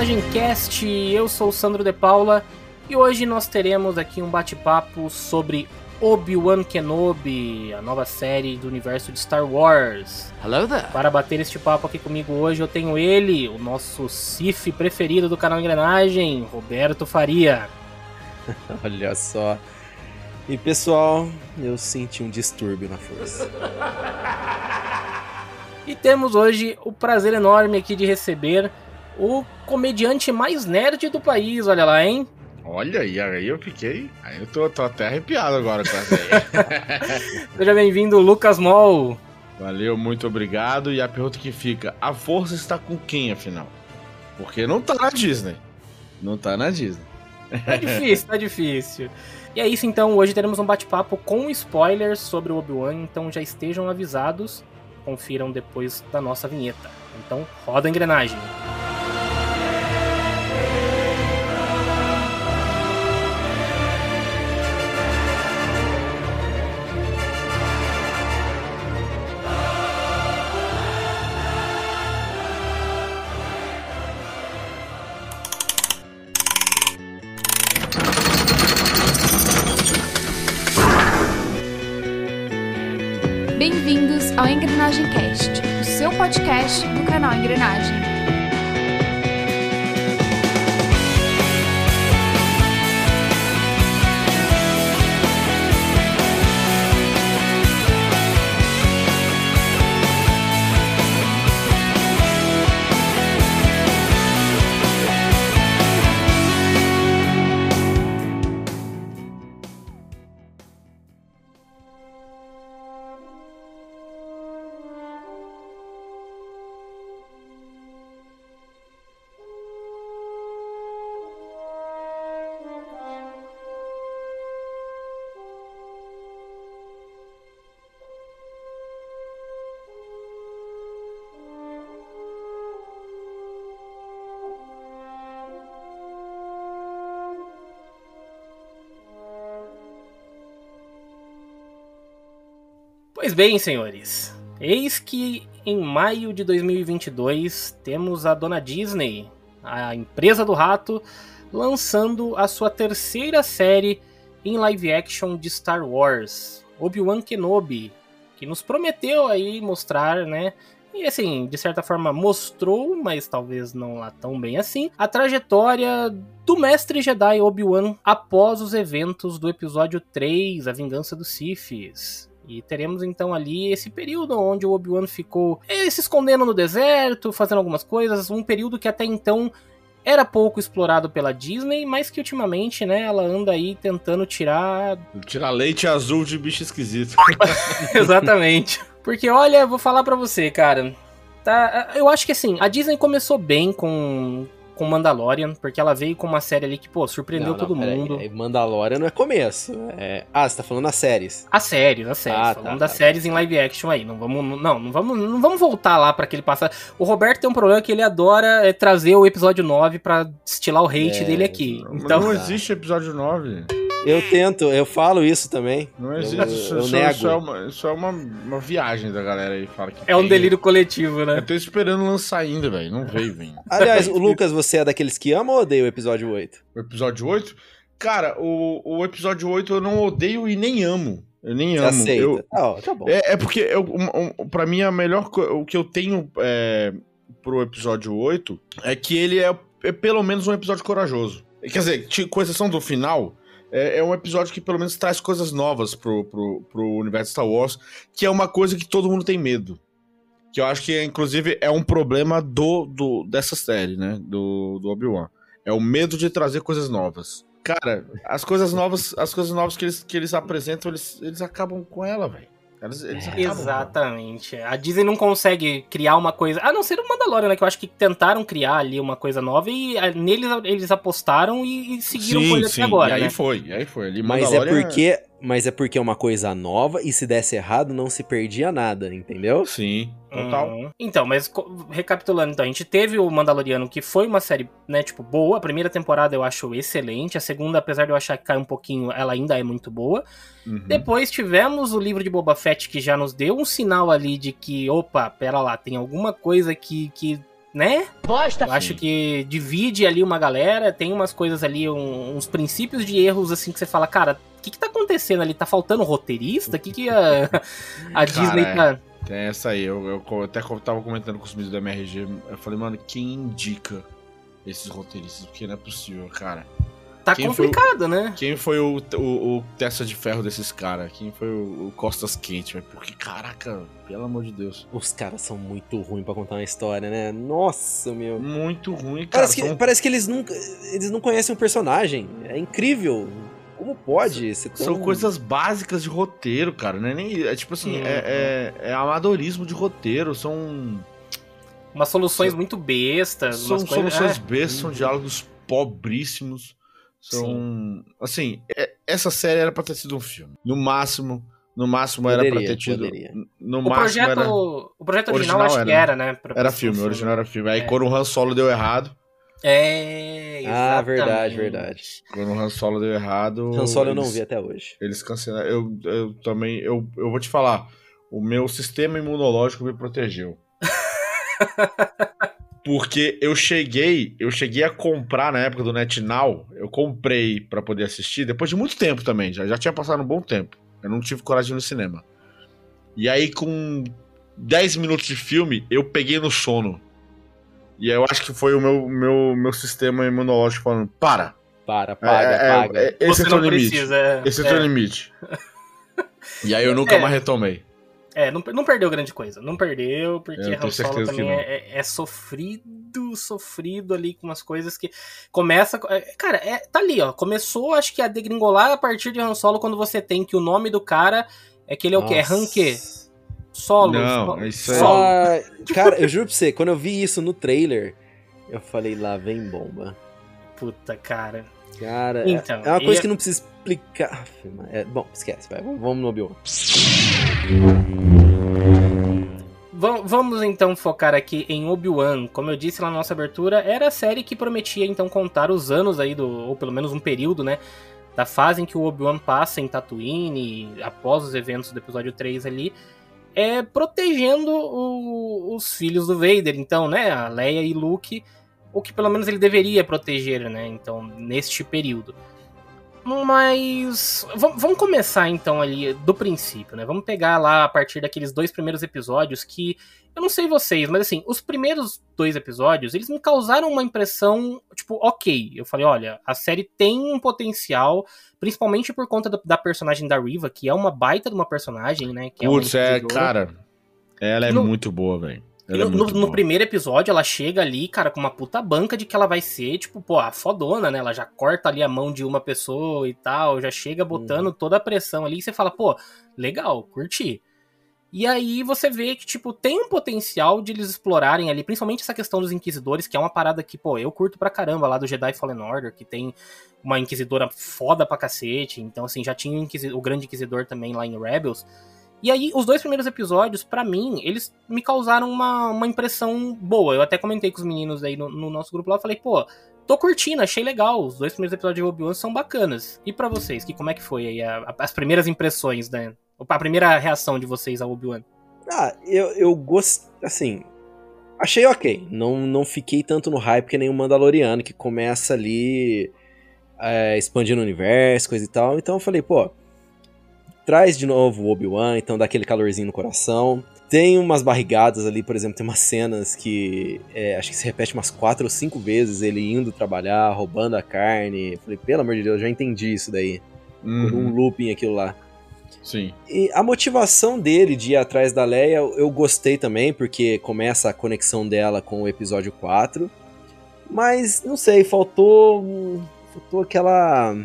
Engrenagem Cast, eu sou o Sandro De Paula e hoje nós teremos aqui um bate-papo sobre Obi-Wan Kenobi, a nova série do universo de Star Wars. Hello there. Para bater este papo aqui comigo hoje eu tenho ele, o nosso Sif preferido do canal Engrenagem, Roberto Faria. Olha só. E pessoal, eu senti um distúrbio na força. E temos hoje o prazer enorme aqui de receber o comediante mais nerd do país, olha lá, hein? Olha, e aí eu fiquei. Aí eu tô, tô até arrepiado agora com essa aí. Seja bem-vindo, Lucas Moll. Valeu, muito obrigado. E a pergunta que fica: a força está com quem, afinal? Porque não tá na Disney. Não tá na Disney. Tá difícil, tá difícil. E é isso então, hoje teremos um bate-papo com spoilers sobre o Obi-Wan, então já estejam avisados confiram depois da nossa vinheta. Então, roda a engrenagem. Canal Engrenagem. Pois bem, senhores, eis que em maio de 2022 temos a dona Disney, a empresa do rato, lançando a sua terceira série em live action de Star Wars, Obi-Wan Kenobi, que nos prometeu aí mostrar, né, e assim, de certa forma mostrou, mas talvez não lá tão bem assim, a trajetória do mestre Jedi Obi-Wan após os eventos do episódio 3, A Vingança dos Siths. E teremos então ali esse período onde o Obi-Wan ficou eh, se escondendo no deserto, fazendo algumas coisas, um período que até então era pouco explorado pela Disney, mas que ultimamente, né, ela anda aí tentando tirar. Tirar leite azul de bicho esquisito. Exatamente. Porque, olha, vou falar pra você, cara. Tá, eu acho que assim, a Disney começou bem com, com Mandalorian, porque ela veio com uma série ali que, pô, surpreendeu Não, não, todo mundo. é, Mandalorian não é começo. É... Ah, você tá falando as séries. As séries, as séries. Ah, falando tá, das tá. séries em live action aí. Não vamos, não, não vamos, não vamos voltar lá pra aquele passado. O Roberto tem um problema que ele adora é, trazer o episódio 9 pra destilar o hate É, dele aqui. Mas Então, não existe episódio 9. Eu tento, eu falo isso também. Não Eu- existe. eu, isso, eu isso- nego. isso é, uma, isso é uma, uma viagem da galera aí. Fala que é um tem. delírio coletivo, Eu né? tô esperando lançar ainda, velho. Não veio, velho. Aliás, o Lucas, você é daqueles que ama ou odeia o episódio 8? O episódio 8? Cara, o, o episódio 8 eu não odeio e nem amo. Eu nem amo. aceita? Eu, Ah, tá bom. É, é porque eu, um, um, pra mim a melhor o que eu tenho é, pro episódio 8 é que ele é, é pelo menos um episódio corajoso. Quer dizer, com exceção do final, é, é um episódio que pelo menos traz coisas novas pro, pro, pro universo Star Wars, que é uma coisa que todo mundo tem medo. Que eu acho que, inclusive, é um problema do, do dessa série, né? Do, do Obi-Wan. É o medo de trazer coisas novas. Cara, as coisas novas, as coisas novas que eles, que eles apresentam, eles, eles acabam com ela, velho. Eles, eles ela. Exatamente. A Disney não consegue criar uma coisa. A não ser o Mandalorian, né? Que eu acho que tentaram criar ali uma coisa nova e ah, neles eles apostaram e, e seguiram com ele até agora. e aí né? foi, e aí foi. Ali, Mas é porque, mas é porque é uma coisa nova e se desse errado não se perdia nada, entendeu? Sim, total. Uhum. Então, mas recapitulando, então, a gente teve o Mandaloriano, que foi uma série, né, tipo, boa. A primeira temporada eu acho excelente. A segunda, apesar de eu achar que cai um pouquinho, ela ainda é muito boa. Uhum. Depois tivemos o livro de Boba Fett, que já nos deu um sinal ali de que, opa, pera lá, tem alguma coisa que, que né? Bosta. Eu acho que divide ali uma galera, tem umas coisas ali, um, uns princípios de erros assim que você fala, cara, o que, que tá acontecendo ali? Tá faltando roteirista? O que, que a, a Disney tá. Tem essa aí, eu, eu até tava comentando com os meninos do MRG, eu falei, mano, quem indica esses roteiristas? Porque não é possível, cara. Tá quem complicado, o, né? Quem foi o, o, o, testa de ferro desses caras? Quem foi o, o Costas Quente? Porque, caraca, pelo amor de Deus. Os caras são muito ruins para contar uma história, né? Nossa, meu. Muito ruim, cara. Parece que, são... parece que eles nunca. Eles não conhecem o personagem. É incrível. Como pode ser tão... São coisas básicas de roteiro, cara. Não é nem. É tipo assim, uhum. é, é, é amadorismo de roteiro. São. Umas soluções são, muito bestas. São soluções coisas... É. bestas, são diálogos pobríssimos. São. Sim. Assim, é, essa série era pra ter sido um filme. No máximo. No máximo poderia, era pra ter tido. Poderia. No o máximo projeto, era... o projeto original, original acho era, que era, né? Era filme, o original era filme. Aí é. quando o Han Solo deu errado. É, exatamente. Ah, verdade, verdade. Quando o Han Solo deu errado. Han Solo eles, eu não vi até hoje. Eles cancelaram. Eu, eu também. Eu, eu vou te falar. O meu sistema imunológico me protegeu. Porque eu cheguei, eu cheguei a comprar na época do NetNow, eu comprei para poder assistir, depois de muito tempo também, já, já tinha passado um bom tempo. Eu não tive coragem no cinema. E aí, com 10 minutos de filme, eu peguei no sono. E aí eu acho que foi o meu, meu, meu sistema imunológico falando: para. Para, paga, é, é, paga. É, esse Você é o limite. Precisa, é, esse é o teu é. limite. e aí eu nunca mais retomei. É, não, não perdeu grande coisa. Não perdeu, porque Han Solo também é, é, é, sofrido, sofrido ali com umas coisas que começa. É, cara, é, tá ali, ó. Começou, acho que a degringolar a partir de Han Solo quando você tem que o nome do cara é que ele é o quê? É Han quê? Solo. Não, isso é. Ah, cara, eu juro pra você, quando eu vi isso no trailer, eu falei, lá vem bomba. Puta, cara. Cara, então, é uma coisa que não precisa explicar. É, bom, esquece, vai, vamos no Obi-Wan. Vamos então focar aqui em Obi-Wan. Como eu disse na nossa abertura, era a série que prometia então contar os anos aí do, ou pelo menos um período, né, da fase em que o Obi-Wan passa em Tatooine, após os eventos do episódio 3 ali, é protegendo o, os filhos do Vader, então, né, a Leia e Luke, o que pelo menos ele deveria proteger, né, então, neste período. Mas vamos começar então ali do princípio, né? Vamos pegar lá a partir daqueles dois primeiros episódios que eu não sei vocês, mas assim, os primeiros dois episódios, eles me causaram uma impressão, tipo, ok. Eu falei, olha, a série tem um potencial, principalmente por conta do, da personagem da Riva, que é uma baita de uma personagem, né? Que Putz, é, é cara, ela é no, muito boa, velho. É no, no, no, primeiro episódio, ela chega ali, cara, com uma puta banca de que ela vai ser, tipo, pô, a fodona, né? Ela já corta ali a mão de uma pessoa e tal, já chega botando uhum. toda a pressão ali e você fala, pô, legal, curti. E aí você vê que, tipo, tem um potencial de eles explorarem ali, principalmente essa questão dos inquisidores, que é uma parada que, pô, eu curto pra caramba lá do Jedi Fallen Order, que tem uma inquisidora foda pra cacete. Então, assim, já tinha o, o grande inquisidor também lá em Rebels. E aí, os dois primeiros episódios, para mim, eles me causaram uma, uma impressão boa. Eu até comentei com os meninos aí no, no nosso grupo lá, falei, pô, tô curtindo, achei legal. Os dois primeiros episódios de Obi-Wan são bacanas. E para vocês, que como é que foi aí a, a, as primeiras impressões, né? A primeira reação de vocês ao Obi-Wan? Ah, eu, eu gostei, assim, achei ok. Não, não fiquei tanto no hype que nem o Mandaloriano, que começa ali é, expandindo o universo, coisa e tal. Então eu falei, pô, traz de novo o Obi-Wan, então dá aquele calorzinho no coração. Tem umas barrigadas ali, por exemplo, tem umas cenas que é, acho que se repete umas quatro ou cinco vezes ele indo trabalhar, roubando a carne. Falei, pelo amor de Deus, já entendi isso daí. Uhum. Um looping aquilo lá. Sim. E a motivação dele de ir atrás da Leia eu gostei também, porque começa a conexão dela com o episódio 4. Mas, não sei, faltou. Faltou aquela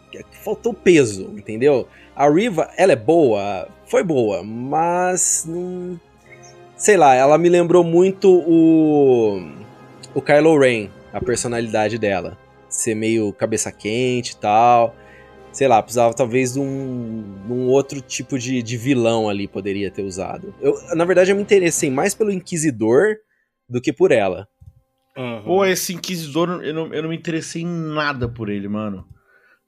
faltou peso, entendeu? A Riva, ela é boa, foi boa, mas não. Sei lá, ela me lembrou muito o. O Kylo Ren, a personalidade dela. Ser meio cabeça quente e tal. Sei lá, precisava talvez de um, de um outro tipo de, de vilão ali, poderia ter usado. Eu, na verdade, eu me interessei mais pelo Inquisidor do que por ela. Uhum. Pô, esse Inquisidor, eu não, eu não me interessei em nada por ele, mano.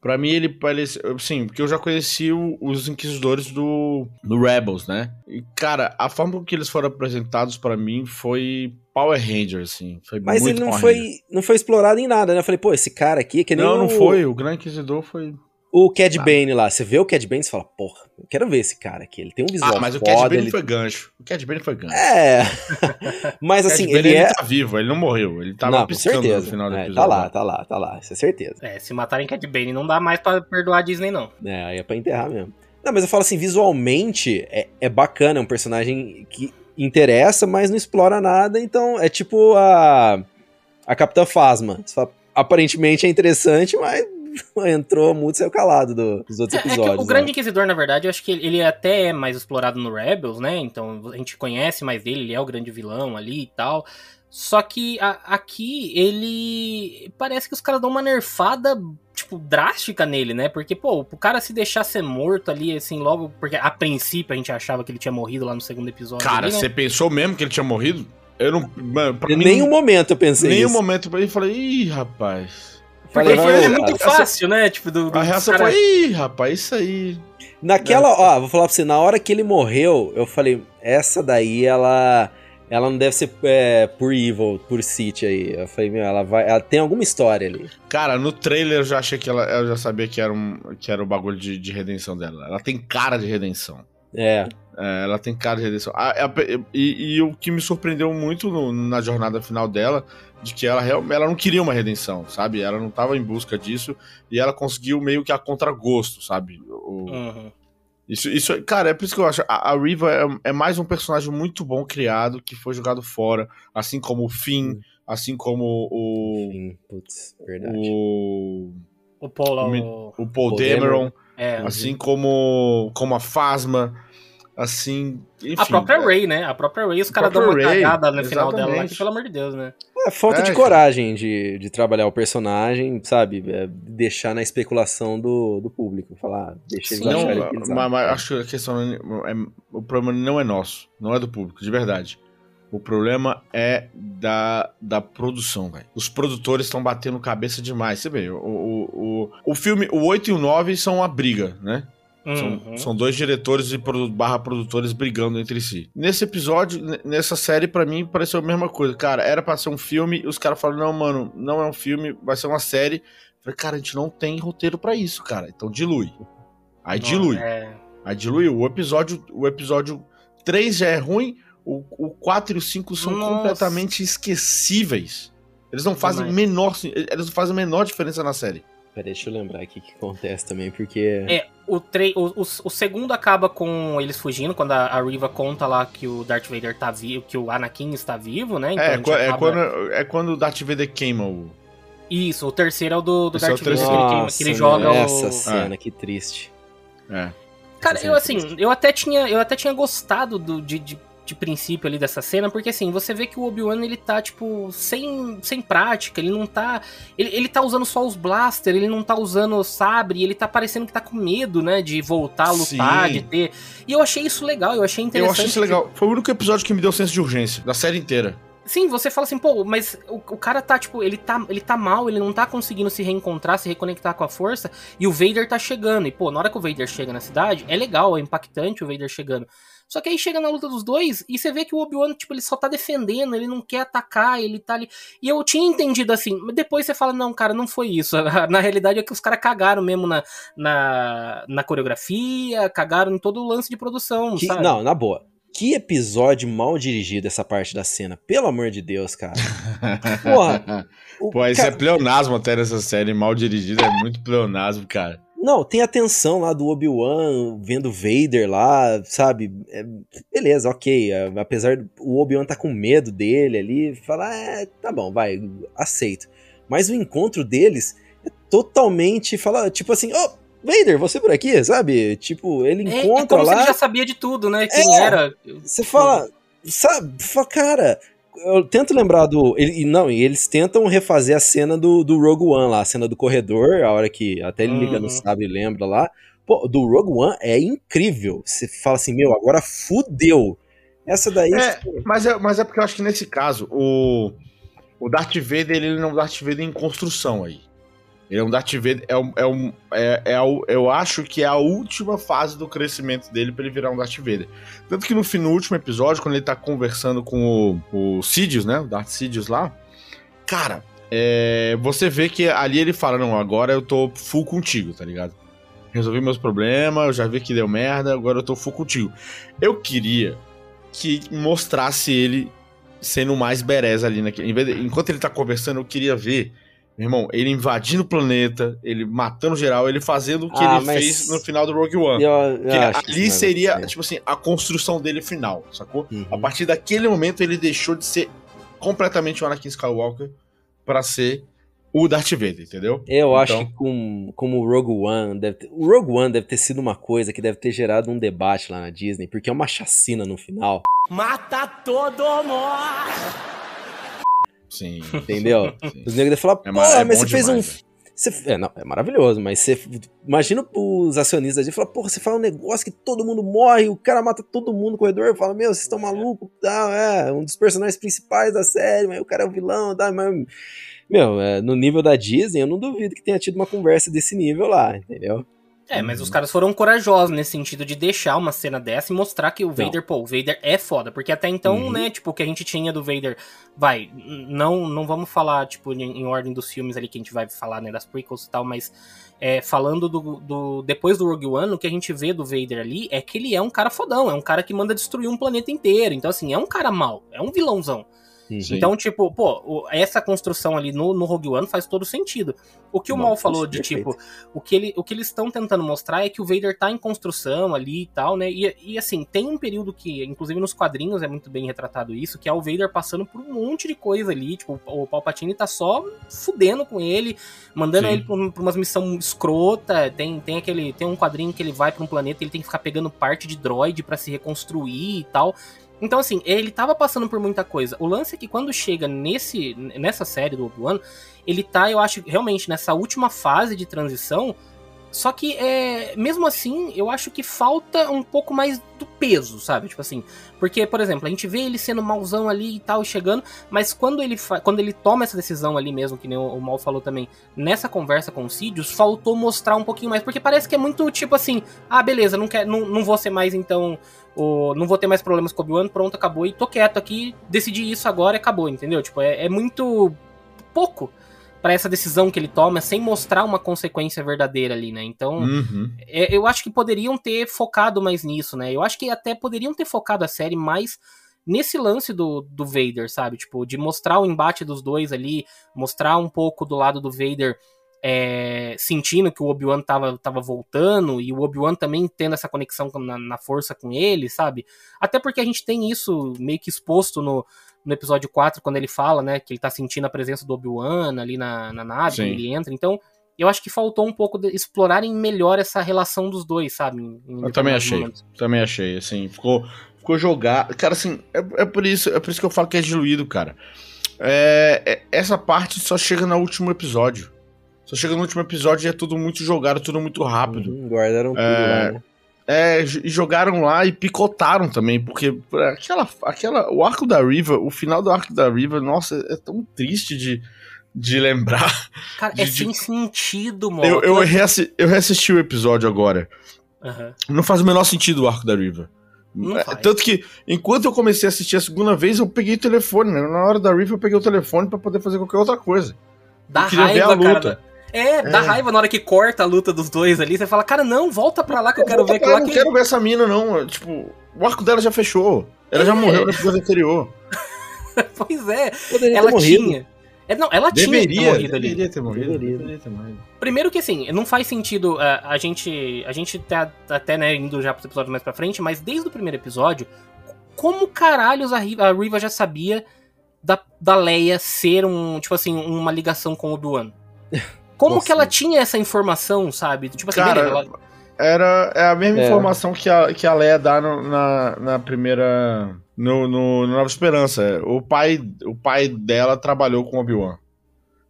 Pra mim, ele parece. Sim, porque eu já conheci o, os Inquisidores do, do Rebels, né? E, cara, a forma que eles foram apresentados para mim foi Power Rangers, assim. Foi Mas ele não foi, não foi explorado em nada, né? Eu falei, pô, esse cara aqui é que nem. Não, o... não foi. O Grande Inquisidor foi. O Cad ah. Bane lá, você vê o Cad Bane e fala, porra, eu quero ver esse cara aqui. Ele tem um visual. Ah, mas foda, o Cad Bane ele... foi gancho. O Cad Bane foi gancho. É. mas assim, ele, ele é. tá vivo, ele não morreu. Ele tava não, piscando certeza. no final do é, episódio. Tá lá, tá lá, tá lá. Isso é certeza. É, se matarem Cad Bane não dá mais pra perdoar a Disney, não. É, aí é pra enterrar mesmo. Não, mas eu falo assim, visualmente é, é bacana, é um personagem que interessa, mas não explora nada, então é tipo a. A Capitã Phasma. Fala, aparentemente é interessante, mas entrou muito e saiu calado do, dos outros episódios. É, é o Grande Inquisidor, na verdade, eu acho que ele até é mais explorado no Rebels, né? Então a gente conhece mais dele, ele é o grande vilão ali e tal. Só que a, aqui ele. Parece que os caras dão uma nerfada, tipo, drástica nele, né? Porque, pô, o cara se deixar ser morto ali, assim, logo. Porque a princípio a gente achava que ele tinha morrido lá no segundo episódio. Cara, ali, né? você pensou mesmo que ele tinha morrido? Eu não. Mano, em nenhum momento eu pensei. Em nenhum isso. momento eu falei, ih, rapaz. Porque foi, é muito fácil, né? Tipo, do, do a reação cara... foi, ih, rapaz, isso aí. Naquela, é. ó, vou falar pra você, na hora que ele morreu, eu falei, essa daí, ela. Ela não deve ser é, por evil, por City aí. Eu falei, meu, ela vai. Ela tem alguma história ali. Cara, no trailer eu já achei que ela. Eu já sabia que era, um, que era o bagulho de, de redenção dela. Ela tem cara de redenção. É. é ela tem cara de redenção. Ah, e, e, o que me surpreendeu muito no, na jornada final dela de que ela, ela não queria uma redenção, sabe? Ela não estava em busca disso e ela conseguiu meio que a contragosto, sabe? O, uhum. Isso, isso, cara, é por isso que eu acho. A, a Riva é, é, mais um personagem muito bom criado que foi jogado fora, assim como o Finn, assim como o. Finn, putz, verdade. O. O Paul, o, o, o Paul Dameron, é, assim como, como a Phasma assim. Enfim, a própria é... Ray, né? A própria Ray, os caras dão uma Ray, cagada no final dela lá, que, pelo amor de Deus, né? É falta é, de coragem de, de trabalhar o personagem, sabe? É deixar na especulação do, do público. Falar, ah, deixa eles que eles mas, mas acho que a questão é, o problema não é nosso, não é do público, de verdade. O problema é da, da produção, velho. Os produtores estão batendo cabeça demais. Você vê, o, o, o, o filme, o 8 e o 9 são uma briga, né? São, uhum. são, dois diretores e barra produtores brigando entre si. Nesse episódio, nessa série, para mim, pareceu a mesma coisa. Cara, era pra ser um filme, e os caras falaram: não, mano, não é um filme, vai ser uma série. Eu falei, cara, a gente não tem roteiro para isso, cara. Então dilui. Aí não, dilui. É... Aí dilui. O episódio, o episódio 3 já é ruim, o, o 4 e o 5 são Nossa. completamente esquecíveis. Eles não fazem menor, eles não fazem a menor diferença na série. Peraí, deixa eu lembrar aqui o que acontece também, porque. É, o, tre o, o, o, segundo acaba com eles fugindo, quando a, a, Riva conta lá que o Darth Vader tá vivo, que o Anakin está vivo, né? Então é, é, acaba... quando, é quando o Darth Vader queima o. Isso, o terceiro é o do, do Darth é Vader, que ele, queima, que ele joga essa o... cena, é. que triste. É. Cara, eu assim, eu até tinha, eu até tinha gostado do, de, de de princípio ali dessa cena, porque assim, você vê que o Obi-Wan ele tá, tipo, sem, sem prática, ele não tá. Ele, ele tá usando só os blaster, ele não tá usando o sabre, ele tá parecendo que tá com medo, né, de voltar a lutar, Sim. de ter. E eu achei isso legal, eu achei interessante. Eu achei isso legal. Foi o único episódio que me deu senso de urgência, da série inteira. Sim, você fala assim, pô, mas o, o, cara tá, tipo, ele tá, ele tá mal, ele não tá conseguindo se reencontrar, se reconectar com a força, e o Vader tá chegando. E, pô, na hora que o Vader chega na cidade, é legal, é impactante o Vader chegando. Só que aí chega na luta dos dois e você vê que o Obi-Wan, tipo, ele só tá defendendo, ele não quer atacar, ele tá ali. E eu tinha entendido assim, mas depois você fala, não, cara, não foi isso. Na realidade é que os caras cagaram mesmo na, na, na, coreografia, cagaram em todo o lance de produção, que, sabe? Não, na boa. Que episódio mal dirigido essa parte da cena. Pelo amor de Deus, cara. Porra. Pô, isso é cara... é pleonasmo até nessa série. Mal dirigida é muito pleonasmo, cara. Não, tem a tensão lá do Obi-Wan vendo Vader lá, sabe? É, beleza, ok. É, apesar do Obi-Wan tá com medo dele ali, fala, é, tá bom, vai, aceito. Mas o encontro deles é totalmente, fala, tipo assim, oh, Vader, você por aqui, sabe? Tipo, ele encontra é, é como lá. Se ele já sabia de tudo, né? Quem é, era. Você fala, sabe, fala, cara, eu tento lembrar do. Ele, não, e eles tentam refazer a cena do, do Rogue One lá, a cena do corredor, a hora que até ele liga uhum. no sabre e lembra lá. Pô, do Rogue One é incrível. Você fala assim, meu, agora fudeu. Essa daí. É, tipo... mas, é, mas é porque eu acho que nesse caso, o, o Darth Vader, ele não é um Darth Vader em construção aí. Ele é um Darth Vader. É um, é um, é, é, eu acho que é a última fase do crescimento dele para ele virar um Darth Vader. Tanto que no, no último episódio, quando ele tá conversando com o, o Sidious, né? O Darth Sidious lá. Cara, é, você vê que ali ele fala: Não, agora eu tô full contigo, tá ligado? Resolvi meus problemas, eu já vi que deu merda, agora eu tô full contigo. Eu queria que mostrasse ele sendo mais berés ali naquele. Enquanto ele tá conversando, eu queria ver meu irmão, ele invadindo o planeta, ele matando geral, ele fazendo o que ah, ele fez no final do Rogue One. Eu, eu ali seria, tipo assim, a construção dele final, sacou? Uhum. A partir daquele momento ele deixou de ser completamente o Anakin Skywalker para ser o Darth Vader, entendeu? Eu então... acho que com, como o Rogue One deve ter, o Rogue One deve ter sido uma coisa que deve ter gerado um debate lá na Disney, porque é uma chacina no final. Mata todo mundo! Sim. Entendeu? Sim. Os negros falar, é pô, é mas você fez um. Você, é, não, é maravilhoso, mas você. Imagina os acionistas de falar, porra, você faz um negócio que todo mundo morre, o cara mata todo mundo no corredor, fala, meu, vocês estão malucos, tá, é, um dos personagens principais da série, mas o cara é o vilão, tá, mas. Meu, é, no nível da Disney, eu não duvido que tenha tido uma conversa desse nível lá, entendeu? É, mas os caras foram corajosos nesse sentido de deixar uma cena dessa e mostrar que o Vader, não. pô, o Vader é foda. Porque até então, uhum. né, tipo, o que a gente tinha do Vader. Vai, não não vamos falar, tipo, em, em, ordem dos filmes ali que a gente vai falar, né, das prequels e tal, mas é, falando do, do. Depois do Rogue One, o que a gente vê do Vader ali é que ele é um cara fodão, é um cara que manda destruir um planeta inteiro. Então, assim, é um cara mal, é um vilãozão. Sim. Então, tipo, pô, essa construção ali no, no Rogue One faz todo sentido. O que o Mal falou de, perfeito. tipo, o que, ele, o que eles estão tentando mostrar é que o Vader tá em construção ali e tal, né? E, e assim, tem um período que, inclusive nos quadrinhos é muito bem retratado isso, que é o Vader passando por um monte de coisa ali. Tipo, o Palpatine tá só fudendo com ele, mandando Sim. ele pra, pra umas missão escrota. Tem, tem aquele. Tem um quadrinho que ele vai pra um planeta e ele tem que ficar pegando parte de droid para se reconstruir e tal. Então, assim, ele tava passando por muita coisa. O lance é que quando chega nesse, nessa série do Obi-Wan, ele tá, eu acho, realmente nessa última fase de transição. Só que, é, mesmo assim, eu acho que falta um pouco mais do peso, sabe? Tipo assim, porque, por exemplo, a gente vê ele sendo mauzão ali e tal, chegando, mas quando ele, quando ele toma essa decisão ali mesmo, que nem o, o Mal falou também, nessa conversa com o Sidious, faltou mostrar um pouquinho mais, porque parece que é muito tipo assim, ah, beleza, não, quer, não, não vou ser mais então o, não vou ter mais problemas com o Obi-Wan, pronto, acabou, e tô quieto aqui, decidi isso agora e acabou, entendeu? Tipo, é, é muito pouco para essa decisão que ele toma, sem mostrar uma consequência verdadeira ali, né? Então, uhum. é, eu acho que poderiam ter focado mais nisso, né? Eu acho que até poderiam ter focado a série mais nesse lance do, do Vader, sabe? Tipo, de mostrar o embate dos dois ali, mostrar um pouco do lado do Vader é, sentindo que o Obi-Wan tava, tava voltando e o Obi-Wan também tendo essa conexão na, na, força com ele, sabe? Até porque a gente tem isso meio que exposto no, no episódio 4, quando ele fala, né, que ele tá sentindo a presença do Obi-Wan ali na, na nave, ele entra. Então, eu acho que faltou um pouco de explorarem melhor essa relação dos dois, sabe? Em, eu também achei, momentos. também achei, assim, ficou, ficou jogado. Cara, assim, é, é, por isso, é por isso que eu falo que é diluído, cara. É, é, essa parte só chega no último episódio. Só chega no último episódio e é tudo muito jogado, tudo muito rápido. Uhum, guardaram tudo é, lá, né? É, e jogaram lá e picotaram também, porque aquela, aquela, o arco da Riva, o final do arco da Riva, nossa, é tão triste de, de lembrar. Cara, de, é sem de... sentido, mano. Eu, eu, reassi, eu reassisti o episódio agora. Uhum. Não faz o menor sentido o arco da Riva. É, tanto que, enquanto eu comecei a assistir a segunda vez, eu peguei o telefone. Né? Na hora da Riva, eu peguei o telefone para poder fazer qualquer outra coisa. Dá raiva, cara. É, dá é. raiva na hora que corta a luta dos dois ali. Você fala, cara, não, volta pra lá que eu quero ver aquilo lá. Eu não quero ver essa mina, não. Tipo, o arco dela já fechou. Ela é. já morreu no episódio anterior. pois é. Poderia ela tinha. É, não, ela deveria, tinha morrido ali. Deveria ter morrido. Deveria. deveria ter morrido. Primeiro que assim, não faz sentido uh, a gente. A gente tá até, né, indo já pros episódios mais pra frente, mas desde o primeiro episódio, como caralhos a Riva, a Riva já sabia da, da Leia ser um, tipo assim, uma ligação com o Obi-Wan? Como Nossa. que ela tinha essa informação, sabe? Tipo assim, Cara, ela... era é a mesma é. informação que a, que a Leia dá no, na, na primeira. No, no, no, Nova Esperança. O pai, o pai dela trabalhou com Obi-Wan.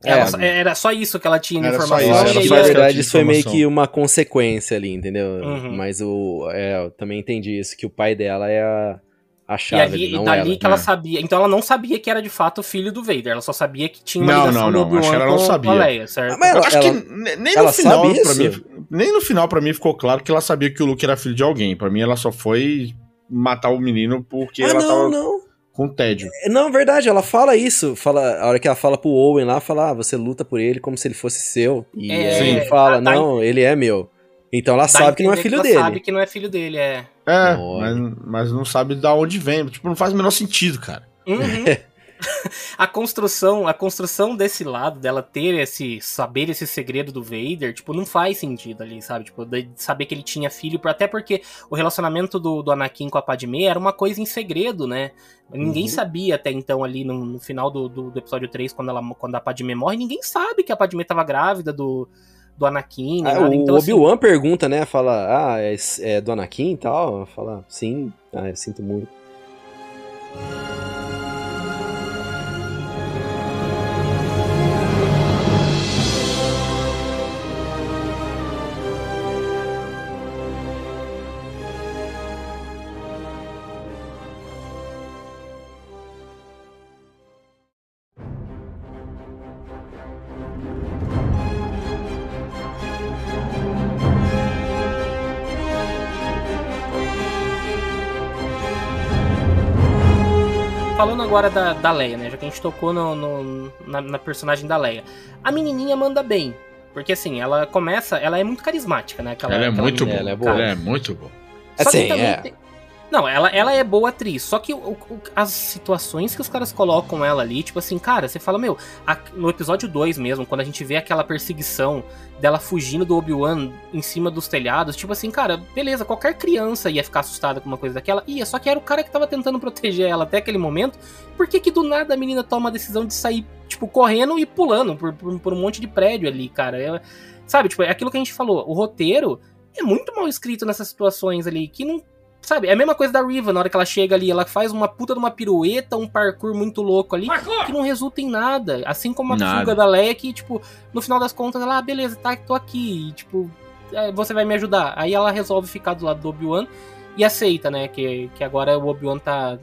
É, era só isso que ela tinha de informação. Só isso, era só na verdade, isso foi meio que uma consequência ali, entendeu? Uhum. Mas o, é, eu também entendi isso, que o pai dela é a, achava. E, ali, e dali ela. que ela é. sabia. Então ela não sabia que era de fato o filho do Vader. Ela só sabia que tinha uma não, ligação não, não. Acho que ela não sabia. Com a Leia, certo? Mas ela, acho ela, que nem no final para mim, nem no final para mim ficou claro que ela sabia que o Luke era filho de alguém. Para mim ela só foi matar o menino porque ah, ela não, tava não. com tédio. É, não, verdade, ela fala isso. Fala, a hora que ela fala pro Owen lá, fala: ah, você luta por ele como se ele fosse seu. E é, ele fala: não, ele é meu. Então ela sabe que não é filho dele. Ela sabe que não é filho dele, é. É, mas, mas, não sabe de onde vem. Tipo, não faz o menor sentido, cara. Uhum. a construção, a construção desse lado dela ter esse saber esse segredo do Vader, tipo, não faz sentido ali, sabe? Tipo, de saber que ele tinha filho, até porque o relacionamento do, do Anakin com a Padmé era uma coisa em segredo, né? Ninguém uhum. sabia até então ali no, no final do, do, do, episódio 3, quando, ela, quando a Padmé morre, ninguém sabe que a Padmé tava grávida do, do Anakin. Ah, o então, assim, Obi-Wan assim... pergunta, né? Fala, ah, é, é, do Anakin e tal. Fala, sim, ah, eu sinto muito. Agora da, da Leia, né? Já que a gente tocou no, no na, na, personagem da Leia. A menininha manda bem. Porque assim, ela começa. Ela é muito carismática, né? Aquela, ela é muito boa. Ela é, boa. ela é muito boa. Assim, é. Tem, não, ela, ela é boa atriz, só que o, o, as situações que os caras colocam ela ali, tipo assim, cara, você fala, meu, a, no episódio 2 mesmo, quando a gente vê aquela perseguição dela fugindo do Obi-Wan em cima dos telhados, tipo assim, cara, beleza, qualquer criança ia ficar assustada com uma coisa daquela, ia, só que era o cara que tava tentando proteger ela até aquele momento, por que que do nada a menina toma a decisão de sair, tipo, correndo e pulando por, por, por um monte de prédio ali, cara? É, sabe, tipo, é aquilo que a gente falou, o roteiro é muito mal escrito nessas situações ali, que não Sabe, é a mesma coisa da Riva, na hora que ela chega ali, ela faz uma puta de uma pirueta, um parkour muito louco ali, parkour! que não resulta em nada. Assim como a nada. fuga da Leia, que, tipo, no final das contas, ela, ah, beleza, tá, tô aqui, e, tipo, é, você vai me ajudar. Aí ela resolve ficar do lado do Obi-Wan e aceita, né, que, que agora o Obi-Wan tá,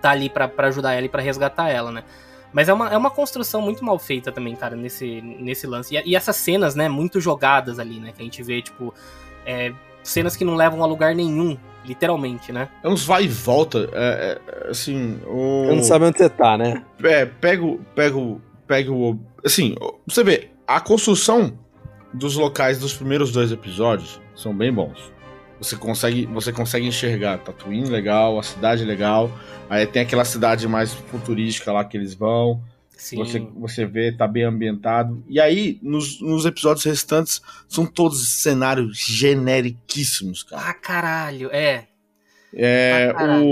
tá ali para ajudar ela e pra resgatar ela, né. Mas é uma, é uma construção muito mal feita também, cara, nesse, nesse lance. E, e essas cenas, né, muito jogadas ali, né, que a gente vê, tipo, é, cenas que não levam a lugar nenhum literalmente, né? É uns vai e volta, é, é, assim... O... Eu não sabe onde você tá, né? É, pego, pego, pego, assim, você vê, a construção dos locais dos primeiros dois episódios são bem bons. Você consegue, você consegue enxergar Tatooine legal, a cidade legal, aí tem aquela cidade mais futurística lá que eles vão, Sim. Você, você vê, tá bem ambientado. E aí, nos, nos episódios restantes, são todos cenários generiquíssimos, cara. Ah, caralho, é. É, ah, caralho.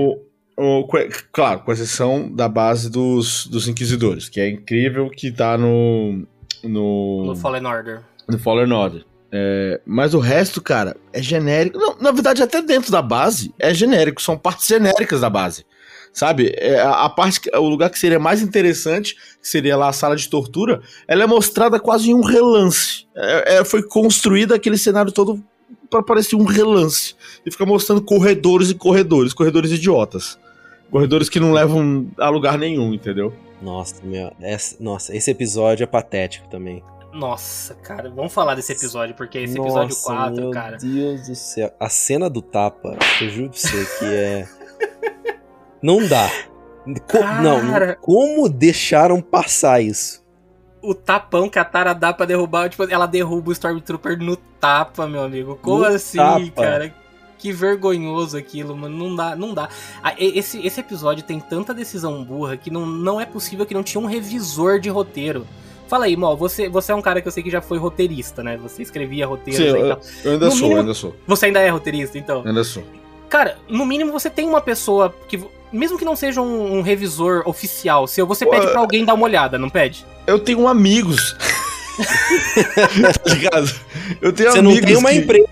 o, o, claro, com exceção da base dos, dos Inquisidores, que é incrível que tá no. No, no Fallen Order. No Fallen Order. É, mas o resto, cara, é genérico. Não, na verdade, até dentro da base é genérico, são partes genéricas da base. Sabe? É, a parte, o lugar que seria mais interessante, que seria lá a sala de tortura, ela é mostrada quase em um relance. É, é, foi construído aquele cenário todo para parecer um relance. E fica mostrando corredores e corredores, corredores idiotas. Corredores que não levam a lugar nenhum, entendeu? Nossa, meu, essa, nossa, esse episódio é patético também. Nossa, cara, vamos falar desse episódio, porque esse Nossa, episódio 4, meu cara. Meu Deus do céu. A cena do tapa, eu juro pra você que é. Não dá. Co não, como deixaram passar isso? O tapão que a Tara dá pra derrubar, tipo, ela derruba o Stormtrooper no tapa, meu amigo. Como no assim, tapa. cara? Que vergonhoso aquilo, mano. Não dá, não dá. Ah, esse, esse episódio tem tanta decisão burra que não, não é possível que não tinha um revisor de roteiro. Fala aí, Mol, você, você é um cara que eu sei que já foi roteirista, né? Você escrevia roteiros Sim, eu, eu, ainda no sou, mínimo, ainda sou. Você ainda é roteirista, então? Ainda sou. Cara, no mínimo você tem uma pessoa que mesmo que não seja um, um revisor oficial seu, você Pô, pede pra alguém dar uma olhada, não pede? Eu tenho amigos. tá ligado? Eu tenho você amigos. Você não tem uma que... empresa